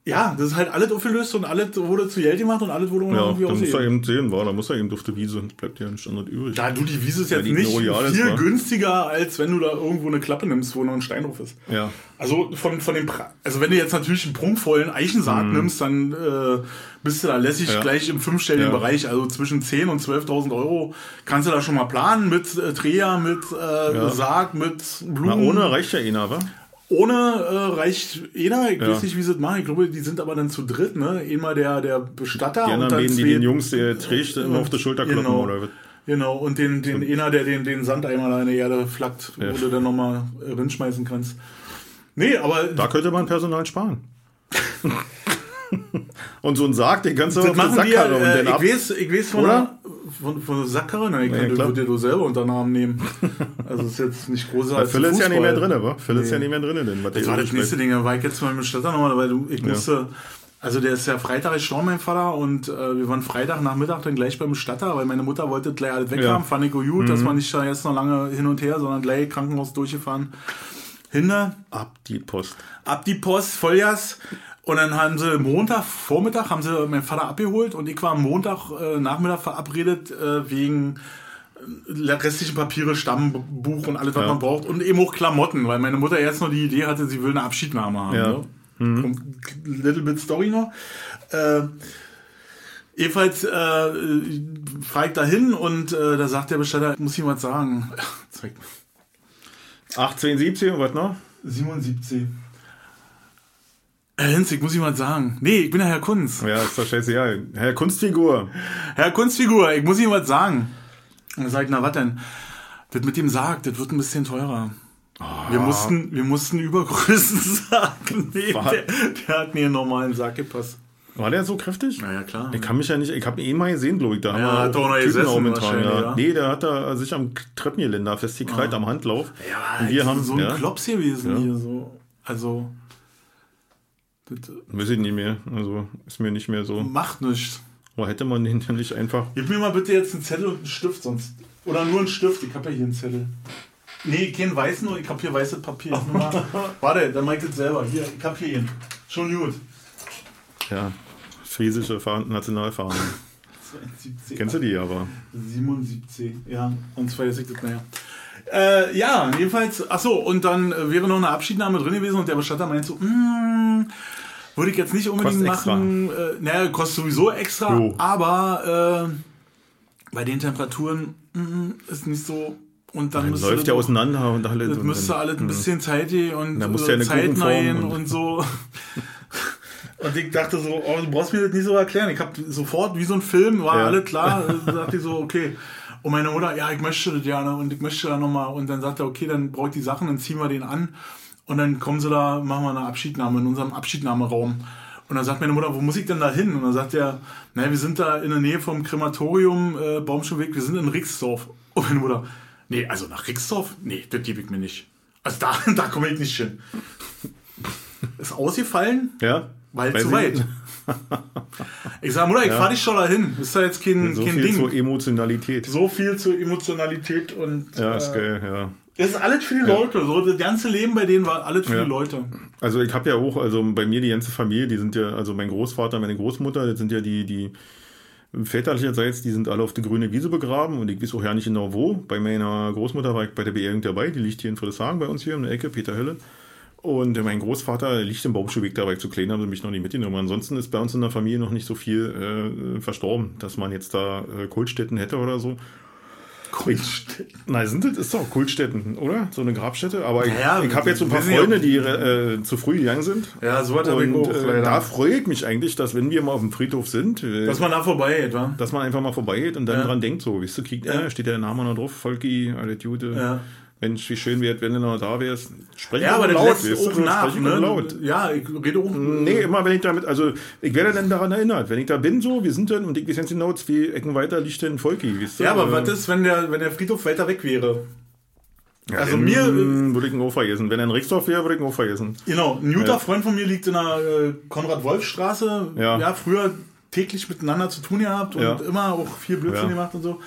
ja, das ist halt alles aufgelöst und alles wurde zu Geld gemacht und alles wurde Ja, irgendwie da muss er eben sehen, war, da muss er eben auf der Wiese, bleibt ja nicht anderes übrig. Da du, die Wiese ist jetzt die nicht ist, viel wa? günstiger, als wenn du da irgendwo eine Klappe nimmst, wo noch ein Stein drauf ist. Ja. Also von, von dem also wenn du jetzt natürlich einen prunkvollen Eichensarg nimmst, dann äh, bist du da lässig Mhm. Ja. gleich im fünfstelligen Ja. Bereich. Also zwischen 10 und 12.000 Euro kannst du da schon mal planen mit äh, Dreher, mit äh, Ja. Sarg, mit Na, Blumen. ohne reicht ja einer, wa? Ohne äh, reicht einer. Ich Ja. weiß nicht, wie sie das machen. Ich glaube, die sind aber dann zu dritt. Ne? Einmal der, der Bestatter Die und dann beiden, die den Jungs, der trägt, immer auf der Schulter kloppen Genau. oder? Genau, und den, den einer, der den, den Sandeimer in der Erde flackt, Ja. wo du dann nochmal rinschmeißen kannst. Nee, aber Da könnte man Personal sparen. und so ein Sarg, den kannst du das auf machen die und äh, ab. ich weiß, ich weiß von, Oder? Von, von der Sackkarre, ich Ja, klar. dir du selber unter Namen nehmen. Also ist jetzt nicht als Phil ist ja nicht mehr drin, wa? Phil ist Nee. ja nicht mehr drin, denn was Das war das nächste. Ding, da war ich jetzt mal mit Stadt nochmal, weil du, ich musste, also der ist ja Freitag gestorben, mein Vater, und äh, wir waren Freitag Nachmittag dann gleich beim Bestatter, weil meine Mutter wollte gleich alles weghaben, Ja. Mhm. fand ich gut, dass man nicht da jetzt noch lange hin und her, sondern gleich Krankenhaus durchgefahren. Hinter, Ab die Post. ab die Post, Vollgas. Und dann haben sie Montag, Vormittag, haben sie meinen Vater abgeholt und ich war am Montag, äh, Nachmittag verabredet äh, wegen äh, restlichen Papiere, Stammbuch und alles, was Ja. man braucht. Und eben auch Klamotten, weil meine Mutter erst noch die Idee hatte, sie will eine Abschiednahme haben. Ja. Ne? Kommt Little bit Story noch. Äh, jedenfalls äh, fahre ich da hin und äh, da sagt der Bestatter, muss ich was sagen. Zeig mal. 18, 17 und was noch? 77. Herr Hinz, ich muss ich mal sagen. Nee, ich bin der Herr Kunz. Ja, ist doch scheißegal. Herr Kunstfigur. Herr Kunstfigur, ich muss Ihnen was sagen. Und er sagt, na was denn? Das mit dem Sarg, das wird ein bisschen teurer. Wir mussten, wir mussten Übergrößen sagen. Nee, der, der hat mir einen normalen Sarg gepasst. War der so kräftig? Na ja, klar. Ich kann mich ja nicht, ich habe ihn eh mal gesehen, glaube ich. Da Ja, hat doch noch gesessen auch wahrscheinlich, ja. ja. Nee, der hat da sich am Treppengeländer festgekrallt am Handlauf. Ja, und wir haben so ein ja, Klops gewesen Ja. hier so. Also, das Weiß ich nicht mehr. Also ist mir nicht mehr so. macht nichts. Wo hätte man den denn nicht einfach. Gib mir mal bitte jetzt einen Zettel und einen Stift, sonst. Oder nur einen Stift, ich habe ja hier einen Zettel. Nee, keinen weißen, nur ich habe hier weißes Papier. Mal- Warte, dann mach ich das selber. Hier, ich habe hier ihn. Schon gut. Ja, friesische Fahnen, Nationalfahnen. 72, Kennst du die aber? 77, ja. Und zwar jetzt ich das, naja. Äh, ja, jedenfalls, ach so, und dann äh, wäre noch eine Abschiednahme drin gewesen und der Bestatter meint so, mm, würde ich jetzt nicht unbedingt Kostet extra. machen. Äh, naja, kostet sowieso extra, Jo. aber äh, bei den Temperaturen mm, ist nicht so. Und dann Dann müsste läuft ja auseinander und alle. Das müsste alles ein bisschen zeitig und Da musst äh, ja zeitnah und- und so. Und ich dachte so, oh, du brauchst mir das nicht so erklären. Ich habe sofort, wie so ein Film, war Ja. alles klar. Da dachte ich so, okay. Und meine Mutter, ja, ich möchte das gerne und ich möchte da nochmal. Und dann sagt er, okay, dann brauche ich die Sachen, dann ziehen wir den an. Und dann kommen sie da, machen wir eine Abschiednahme in unserem Abschiednahmeraum. Und dann sagt meine Mutter, wo muss ich denn da hin? Und dann sagt er, naja, wir sind da in der Nähe vom Krematorium, äh, Baumschulweg, wir sind in Rixdorf. Und meine Mutter, nee, also nach Rixdorf? Nee, das gebe ich mir nicht. Also da, da komme ich nicht hin. Ist ausgefallen, Ja? Weil Weiß zu weit. Ich sage, Mutter, ich Ja. fahr dich schon dahin. Ist da jetzt kein, So kein viel Ding. zur Emotionalität. so viel zur Emotionalität und Ja, ist äh, geil, ja. das ist alles für die Leute. So das ganze Leben bei denen war alles für Ja. die Leute. Also ich habe ja auch, also bei mir die ganze Familie, die sind ja, also mein Großvater, meine Großmutter, das sind ja die, die väterlicherseits, die sind alle auf der grüne Wiese begraben und ich weiß auch ja nicht genau wo. Bei meiner Großmutter war ich bei der Beerdigung dabei, die liegt hier in Friedrichshagen bei uns hier in der Ecke, Peter Hölle. Und mein Großvater liegt im Baumschulweg, da war ich zu klein, haben sie mich noch nicht mitgenommen. Ansonsten ist bei uns in der Familie noch nicht so viel äh, verstorben, dass man jetzt da äh, Kultstätten hätte oder so. Kultstätten. Nein, sind das ist doch Kultstätten, oder? So eine Grabstätte. Aber ich, ich habe jetzt so ein paar Freunde, die äh, zu früh gegangen sind. Ja, so hat er Und auch, äh, da freue ich mich eigentlich, dass wenn wir mal auf dem Friedhof sind, äh, Dass man da vorbei geht, wa? dass man einfach mal vorbeigeht und dann Ja. dran denkt, so, weißt du, kriegt, Ja. äh, steht der Name noch drauf, Volki, alle Jude. Ja. Mensch, wie schön wäre, wenn du noch da wärst. Sprech Ja, aber das laut, lässt weißt du, auch nach, ne? laut. Ja, ich rede auch. Nee, immer wenn ich damit, also ich werde dann daran erinnert, wenn ich da bin, so, wir sind dann und ich weiß jetzt genau, wie Ecken weiter liegt denn Volki, weißt du? Ja, aber Äh, was ist, wenn der, wenn der Friedhof weiter weg wäre? ja, also mir- äh, würde ich ihn auch vergessen. Wenn er in Rixdorf wäre, würde ich ihn auch vergessen. Genau, ein guter Ja. Freund von mir liegt in der äh, Konrad-Wolf-Straße. Ja. früher täglich miteinander zu tun gehabt und Ja. immer auch viel Blödsinn Ja. gemacht und so.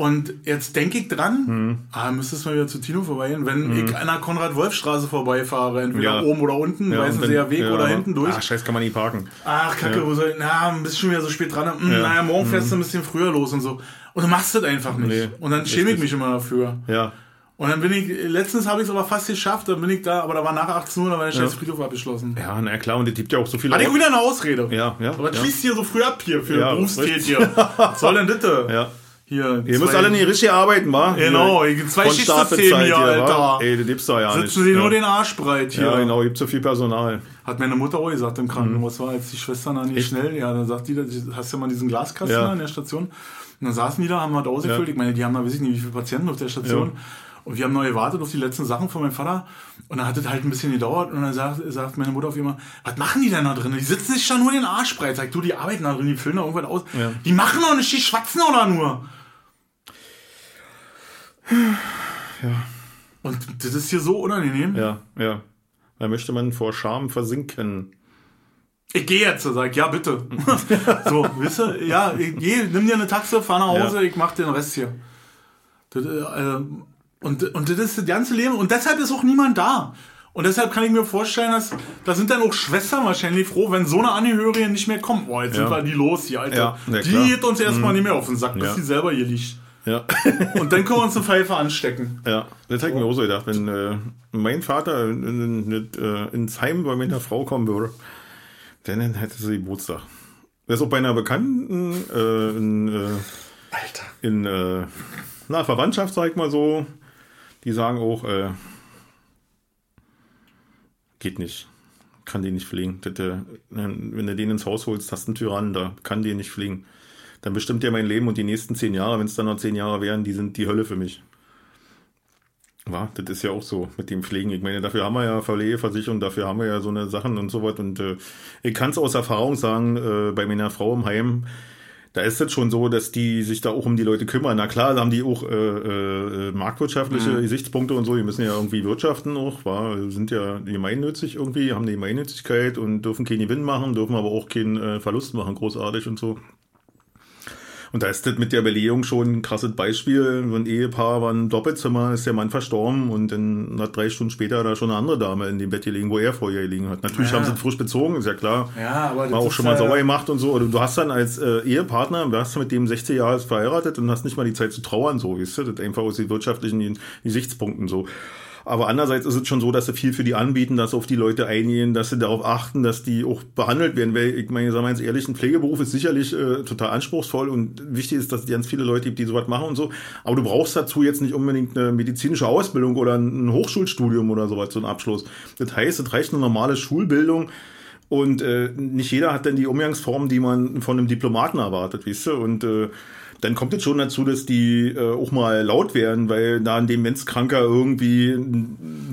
Und jetzt denke ich dran, Mhm. ah, müsstest mal wieder zu Tino vorbeigehen, wenn ich an der Konrad-Wolf-Straße vorbeifahre, entweder Ja. oben oder unten, Ja, weißen dann- Weg ja, oder hinten durch. Ach, scheiß, kann man nie parken. Ach, Kacke, Ja. wo soll ich, na, bist schon wieder so spät dran. Hm, Ja. Mhm. Naja, morgen fährst du ein bisschen früher los und so. Und du machst das einfach nicht. Nee, und dann schäme ich mich immer dafür. Ja. Und dann bin ich, letztens habe ich es aber fast geschafft, dann bin ich da, aber da war nach 18 Uhr, da war der scheiß Ja. Friedhof abgeschlossen. Ja, na klar, und es gibt ja auch so viele. Hatte ich wieder eine Ausrede. Ja, ja. Aber ja. schließt hier so früh ab hier für Ja, Berufstät richtig. hier? Was soll denn das? Ja. Hier, Ihr müsst alle nicht richtig arbeiten, wa? Genau, Hier, zwei von Schichtsystem Staatsbezahlt hier, wa? Alter. Ey, das gibt's doch ja nicht. Sitzen sie ja. nur den Arsch breit hier. Ja, genau, gibt so viel Personal. Hat meine Mutter auch gesagt im Krankenhaus, war als die Schwestern Mhm. Echt? schnell, ja, dann sagt die, da hast du ja mal diesen Glaskasten Ja. da in der Station. Und dann saßen die da, haben was ausgefüllt. Ja. Ich meine, die haben da, weiß ich nicht, wie viele Patienten auf der Station. Ja. Und wir haben noch gewartet auf die letzten Sachen von meinem Vater. Und dann hat es halt ein bisschen gedauert. Und dann sagt, sagt meine Mutter auf einmal, was machen die denn da drin? Die sitzen sich da nur den Arsch breit. Sagt du, die arbeiten da drin, die füllen da irgendwas aus. Ja. Die machen doch nicht, die schwatzen doch da nur. Ja. Und das ist hier so unangenehm. Ja, ja. Da möchte man vor Scham versinken. Ich gehe jetzt, sag ich, ja, bitte. so, wisst ihr, ja, ich geh, nimm dir eine Taxe, fahr nach Hause, Ja. ich mach den Rest hier. Das, äh, und, und das ist das ganze Leben. Und deshalb ist auch niemand da. Und deshalb kann ich mir vorstellen, dass da sind dann auch Schwestern wahrscheinlich froh, wenn so eine Angehörige nicht mehr kommt. Boah, jetzt Ja. sind wir die los hier, Alter. Ja, die. Mhm. geht uns erstmal nicht mehr auf den Sack, bis sie selber hier liegt. Ja. Und dann können wir uns eine Pfeife anstecken. Ja, das hätte ich mir auch so gedacht, wenn äh, mein Vater in, in, in, äh, ins Heim bei meiner Frau kommen würde, dann hätte sie Geburtstag. Das ist auch bei einer Bekannten äh, in, äh, Alter. in äh, na, Verwandtschaft, sag ich mal so, die sagen auch, äh, geht nicht. Kann die nicht fliegen. Äh, wenn du den ins Haus holst, hast du einen Tyrannen da, kann die nicht fliegen. Dann bestimmt der mein Leben und die nächsten zehn Jahre, wenn es dann noch zehn Jahre wären, die sind die Hölle für mich. War, das ist ja auch so mit dem Pflegen. Ich meine, dafür haben wir ja Verleihversicherung, dafür haben wir ja so eine Sachen und so was. Und äh, ich kann es aus Erfahrung sagen, äh, bei meiner Frau im Heim, da ist es schon so, dass die sich da auch um die Leute kümmern. Na klar, da haben die auch äh, äh, marktwirtschaftliche Mhm. Gesichtspunkte und so. Die müssen ja irgendwie wirtschaften auch, war, sind ja gemeinnützig irgendwie, haben die Gemeinnützigkeit und dürfen keinen Gewinn machen, dürfen aber auch keinen äh, Verlust machen, großartig und so. Und da ist das mit der Belegung schon ein krasses Beispiel. So ein Ehepaar war ein Doppelzimmer, ist der Mann verstorben und dann hat drei Stunden später da schon eine andere Dame in dem Bett gelegen, wo er vorher gelegen hat. Natürlich Ja. haben sie es frisch bezogen, ist ja klar. Ja, aber das War auch schon mal sauer gemacht und so. Du hast dann als äh, Ehepartner, warst mit dem 16 Jahre verheiratet und hast nicht mal die Zeit zu trauern, so, weißt du? Das ist einfach aus den wirtschaftlichen Gesichtspunkten so. Aber andererseits ist es schon so, dass sie viel für die anbieten, dass sie auf die Leute eingehen, dass sie darauf achten, dass die auch behandelt werden. Weil ich meine, sagen wir jetzt ehrlich, ein Pflegeberuf ist sicherlich äh, total anspruchsvoll und wichtig ist, dass es ganz viele Leute gibt, die sowas machen und so. Aber du brauchst dazu jetzt nicht unbedingt eine medizinische Ausbildung oder ein Hochschulstudium oder sowas, so einen Abschluss. Das heißt, es reicht eine normale Schulbildung. Und äh, nicht jeder hat dann die Umgangsform, die man von einem Diplomaten erwartet, weißt du? Und äh, dann kommt es schon dazu, dass die äh, auch mal laut werden, weil da ein Demenzkranker irgendwie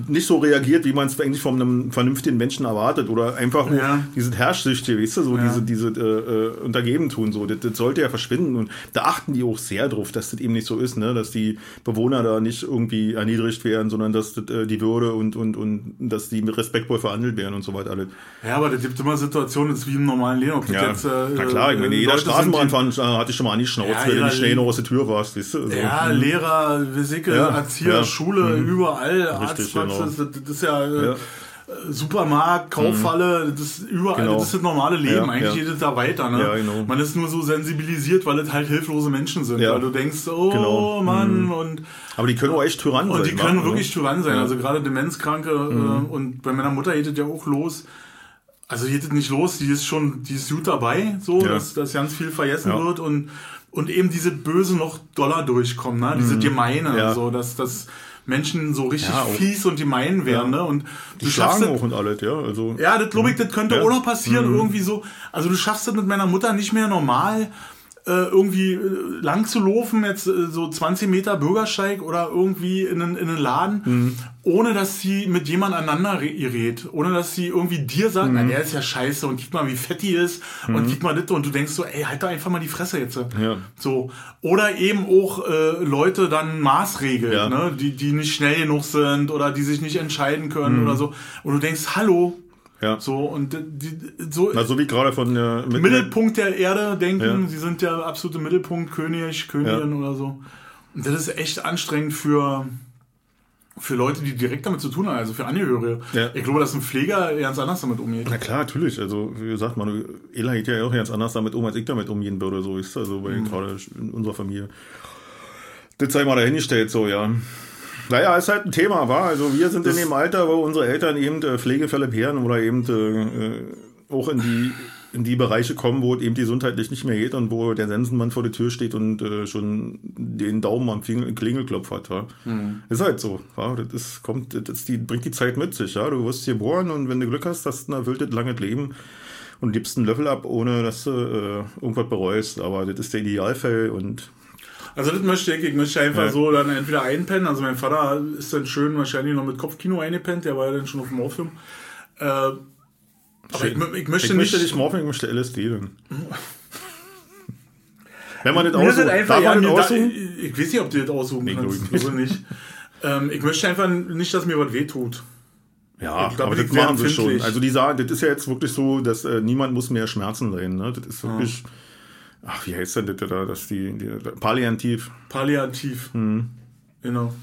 nicht so reagiert, wie man es eigentlich von einem vernünftigen Menschen erwartet. Oder einfach Ja. diese Herrschsüchte, weißt du, so Ja. diese, diese äh, äh, Untergeben tun. So. Das, das sollte ja verschwinden. Und da achten die auch sehr drauf, dass das eben nicht so ist, ne? dass die Bewohner da nicht irgendwie erniedrigt werden, sondern dass das, äh, die Würde und, und, und dass die mit respektvoll verhandelt werden und so weiter alles. Ja, aber das gibt immer Situationen, das ist wie im normalen Leben. Ob das Ja, jetzt, äh, na klar, ich meine, äh, jeder Straßenbahnfahrer hatte schon mal an die Ja, wenn schnell noch aus der Tür warst, weißt du? Also, Ja, Lehrer, Physik, Ja, Erzieher, ja. Schule, überall, Richtig, genau. Das, das ist ja, äh, Ja. Supermarkt, Kaufhalle, das ist überall, Genau. das ist das normale Leben. Ja, Eigentlich ja. geht es da weiter. Ne? Ja, genau. Man ist nur so sensibilisiert, weil es halt hilflose Menschen sind. Weil du denkst, oh Genau. Mann, und, Aber die können auch echt Tyrannen sein. und die können wa? wirklich Tyrann sein. Ja. Mhm. Also gerade Demenzkranke äh, und bei meiner Mutter geht es ja auch los. also geht es nicht los, die ist schon, die ist gut dabei, so, dass, dass ganz viel vergessen wird und, und eben diese Böse noch doller durchkommen, ne? diese Gemeine, Mhm. Ja. so, dass, dass Menschen so richtig Ja, fies und gemein werden, Ja. ne? Und Die du schaffst schlagen das, auch und alles, ja. Also, ja, das glaube ich, das könnte Ja. auch noch passieren, irgendwie so. Also du schaffst es mit meiner Mutter nicht mehr normal, irgendwie äh, lang zu laufen, jetzt äh, so 20 Meter Bürgersteig oder irgendwie in einen, in einen Laden, Mhm. ohne dass sie mit jemand aneinander re- gerät, ohne dass sie irgendwie dir sagt, Mhm. na, der ist ja scheiße und guck mal, wie fett die ist und guck mal das und du denkst so, ey, halt doch einfach mal die Fresse jetzt. Ja. So. Oder eben auch äh, Leute dann Maßregeln, Ja. ne? die, die nicht schnell genug sind oder die sich nicht entscheiden Mhm. können oder so. Und du denkst, hallo, ja. so, und die, so Na, so wie gerade von der mit Mittelpunkt der Erde denken, Ja. sie sind der absolute Mittelpunkt, König, Königin oder so. Und das ist echt anstrengend für, für Leute, die direkt damit zu tun haben, also für Angehörige. Ja. Ich glaube, dass ein Pfleger ganz anders damit umgeht. Na klar, natürlich. Also, wie gesagt, man, Ela geht ja auch ganz anders damit um, als ich damit umgehen würde. So ist also bei gerade in unserer Familie. Das sei mal dahingestellt, so, ja. Naja, ist halt ein Thema, war. Also, wir sind in dem Alter, wo unsere Eltern eben äh, Pflegefälle beherren oder eben äh, auch in die, in die Bereiche kommen, wo es eben gesundheitlich nicht mehr geht und wo der Sensenmann vor der Tür steht und äh, schon den Daumen am Klingel- Klingelklopf hat. Ja. Ist halt so. Ja. Das ist, kommt, das die, bringt die Zeit mit sich. Ja. Du wirst geboren und wenn du Glück hast, hast du ein erfülltes, langes Leben und gibst einen Löffel ab, ohne dass du äh, irgendwas bereust. Aber das ist der Idealfall und Also das möchte ich, ich möchte einfach Ja. so dann entweder einpennen, also mein Vater ist dann schön wahrscheinlich noch mit Kopfkino eingepennt, der war ja dann schon auf dem Morphium. Äh, aber ich, ich möchte ich nicht... möchte nicht morphen, ich möchte LSD dann. Wenn man das aussucht, einfach, darf ja, man das mir da, aussuchen? ich weiß nicht, ob du das aussuchen Nee, kannst. glaube nicht. ähm, ich möchte einfach nicht, dass mir was wehtut. Ja, glaub, aber die das machen sie schon. Also die sagen, das ist ja jetzt wirklich so, dass äh, niemand muss mehr Schmerzen leiden. Ne? Das ist wirklich, ach, wie heißt denn das da, dass die, die Palliativ. Palliativ. Genau.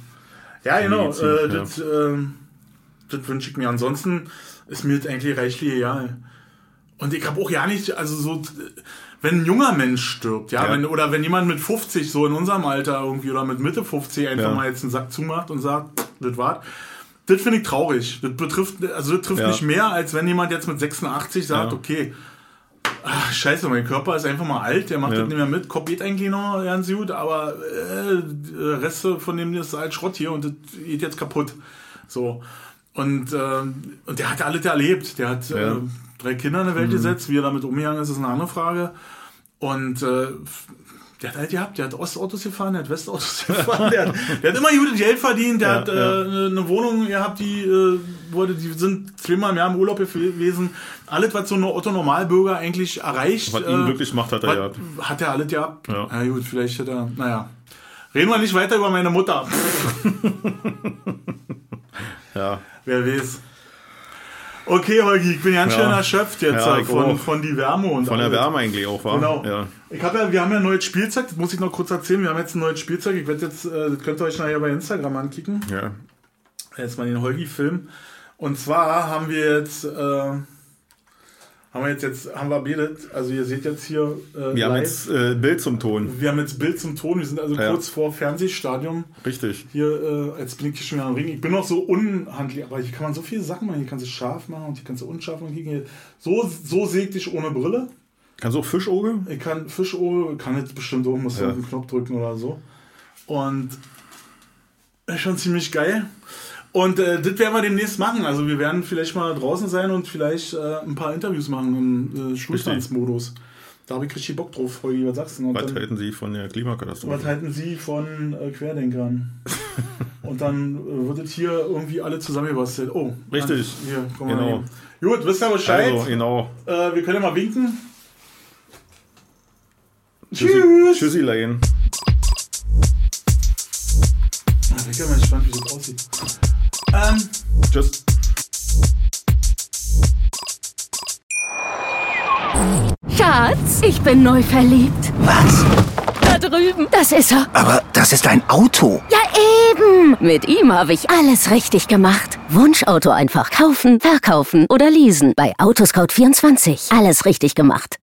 Ja, genau. Äh, das das wünsche ich mir. Ansonsten ist mir das eigentlich reichlich egal. Und ich habe auch ja nicht, also so, wenn ein junger Mensch stirbt, ja, Ja. Wenn, oder wenn jemand mit 50, so in unserem Alter irgendwie, oder mit Mitte 50 einfach Ja. mal jetzt einen Sack zumacht und sagt, das war's. Das finde ich traurig. Das betrifft, also das trifft Ja. mich mehr, als wenn jemand jetzt mit 86 sagt, okay, ach, scheiße, mein Körper ist einfach mal alt, der macht Ja. das nicht mehr mit. Kopf geht eigentlich noch ganz gut, aber äh, Reste von dem ist halt Schrott hier und das geht jetzt kaputt. So. Und, ähm, und der hat alles erlebt. Der hat Ja. äh, drei Kinder in die Welt gesetzt. Wie er damit umgegangen ist, ist eine andere Frage. Und äh, der hat halt gehabt, der hat Ostautos gefahren, der hat Westautos gefahren, der hat, der hat immer gutes Geld verdient, der Ja, hat äh, ja. eine eine Wohnung gehabt, die äh, wurde, die sind zweimal im Jahr im Urlaub gewesen. Alles, was so ein Otto Normalbürger eigentlich erreicht. Was ihn glücklich macht, hat er gehabt. Hat er alles gehabt? Ja. Na gut, vielleicht hat er, naja. Reden wir nicht weiter über meine Mutter. Ja. Wer weiß. Okay, Holgi, ich bin ganz Ja. schön erschöpft jetzt Ja, äh, von, auch. von die Wärme und Von der alles. Wärme eigentlich auch, war. Genau. Ja. Ich habe ja, wir haben ja ein neues Spielzeug, das muss ich noch kurz erzählen. Wir haben jetzt ein neues Spielzeug. Ich werde jetzt, äh, das könnt ihr euch nachher bei Instagram ankicken. ja. Jetzt mal den Holgi-Film. Und zwar haben wir jetzt, äh, haben wir jetzt, jetzt haben wir betet, also ihr seht jetzt hier äh, Wir haben live. jetzt äh, Bild zum Ton. wir haben jetzt Bild zum Ton, wir sind also Ja. kurz vor Fernsehstadium. Richtig. Hier, äh, jetzt bin ich schon wieder am Ring. Ich bin noch so unhandlich, aber hier kann man so viele Sachen machen. Hier kannst du scharf machen und hier kannst du unscharf machen. So, so sägt dich ohne Brille. Kannst du auch Fischauge? Ich kann Fischohr, kann jetzt bestimmt auch, muss Ja. einen Knopf drücken oder so. Und ist schon ziemlich geil. Und äh, das werden wir demnächst machen. Also wir werden vielleicht mal draußen sein und vielleicht äh, ein paar Interviews machen im äh, Schulstandsmodus. Da habe ich richtig Bock drauf, was sagst du? Und Was dann, halten Sie von der Klimakatastrophe? was halten Sie von äh, Querdenkern? und dann äh, wird es hier irgendwie alle zusammengebastelt. Oh, Richtig. Hier, komm mal Genau. hier. Gut, wisst ihr Bescheid? Also, genau. Äh, wir können ja mal winken. Tschüssi, Tschüss. Tschüssilein. Ah, Ich bin mal gespannt, wie das aussieht. Ähm, Tschüss. Schatz, ich bin neu verliebt. Was? Da drüben. Das ist er. Aber das ist ein Auto. Ja, eben. Mit ihm habe ich alles richtig gemacht. Wunschauto einfach kaufen, verkaufen oder leasen. Bei Autoscout24. Alles richtig gemacht.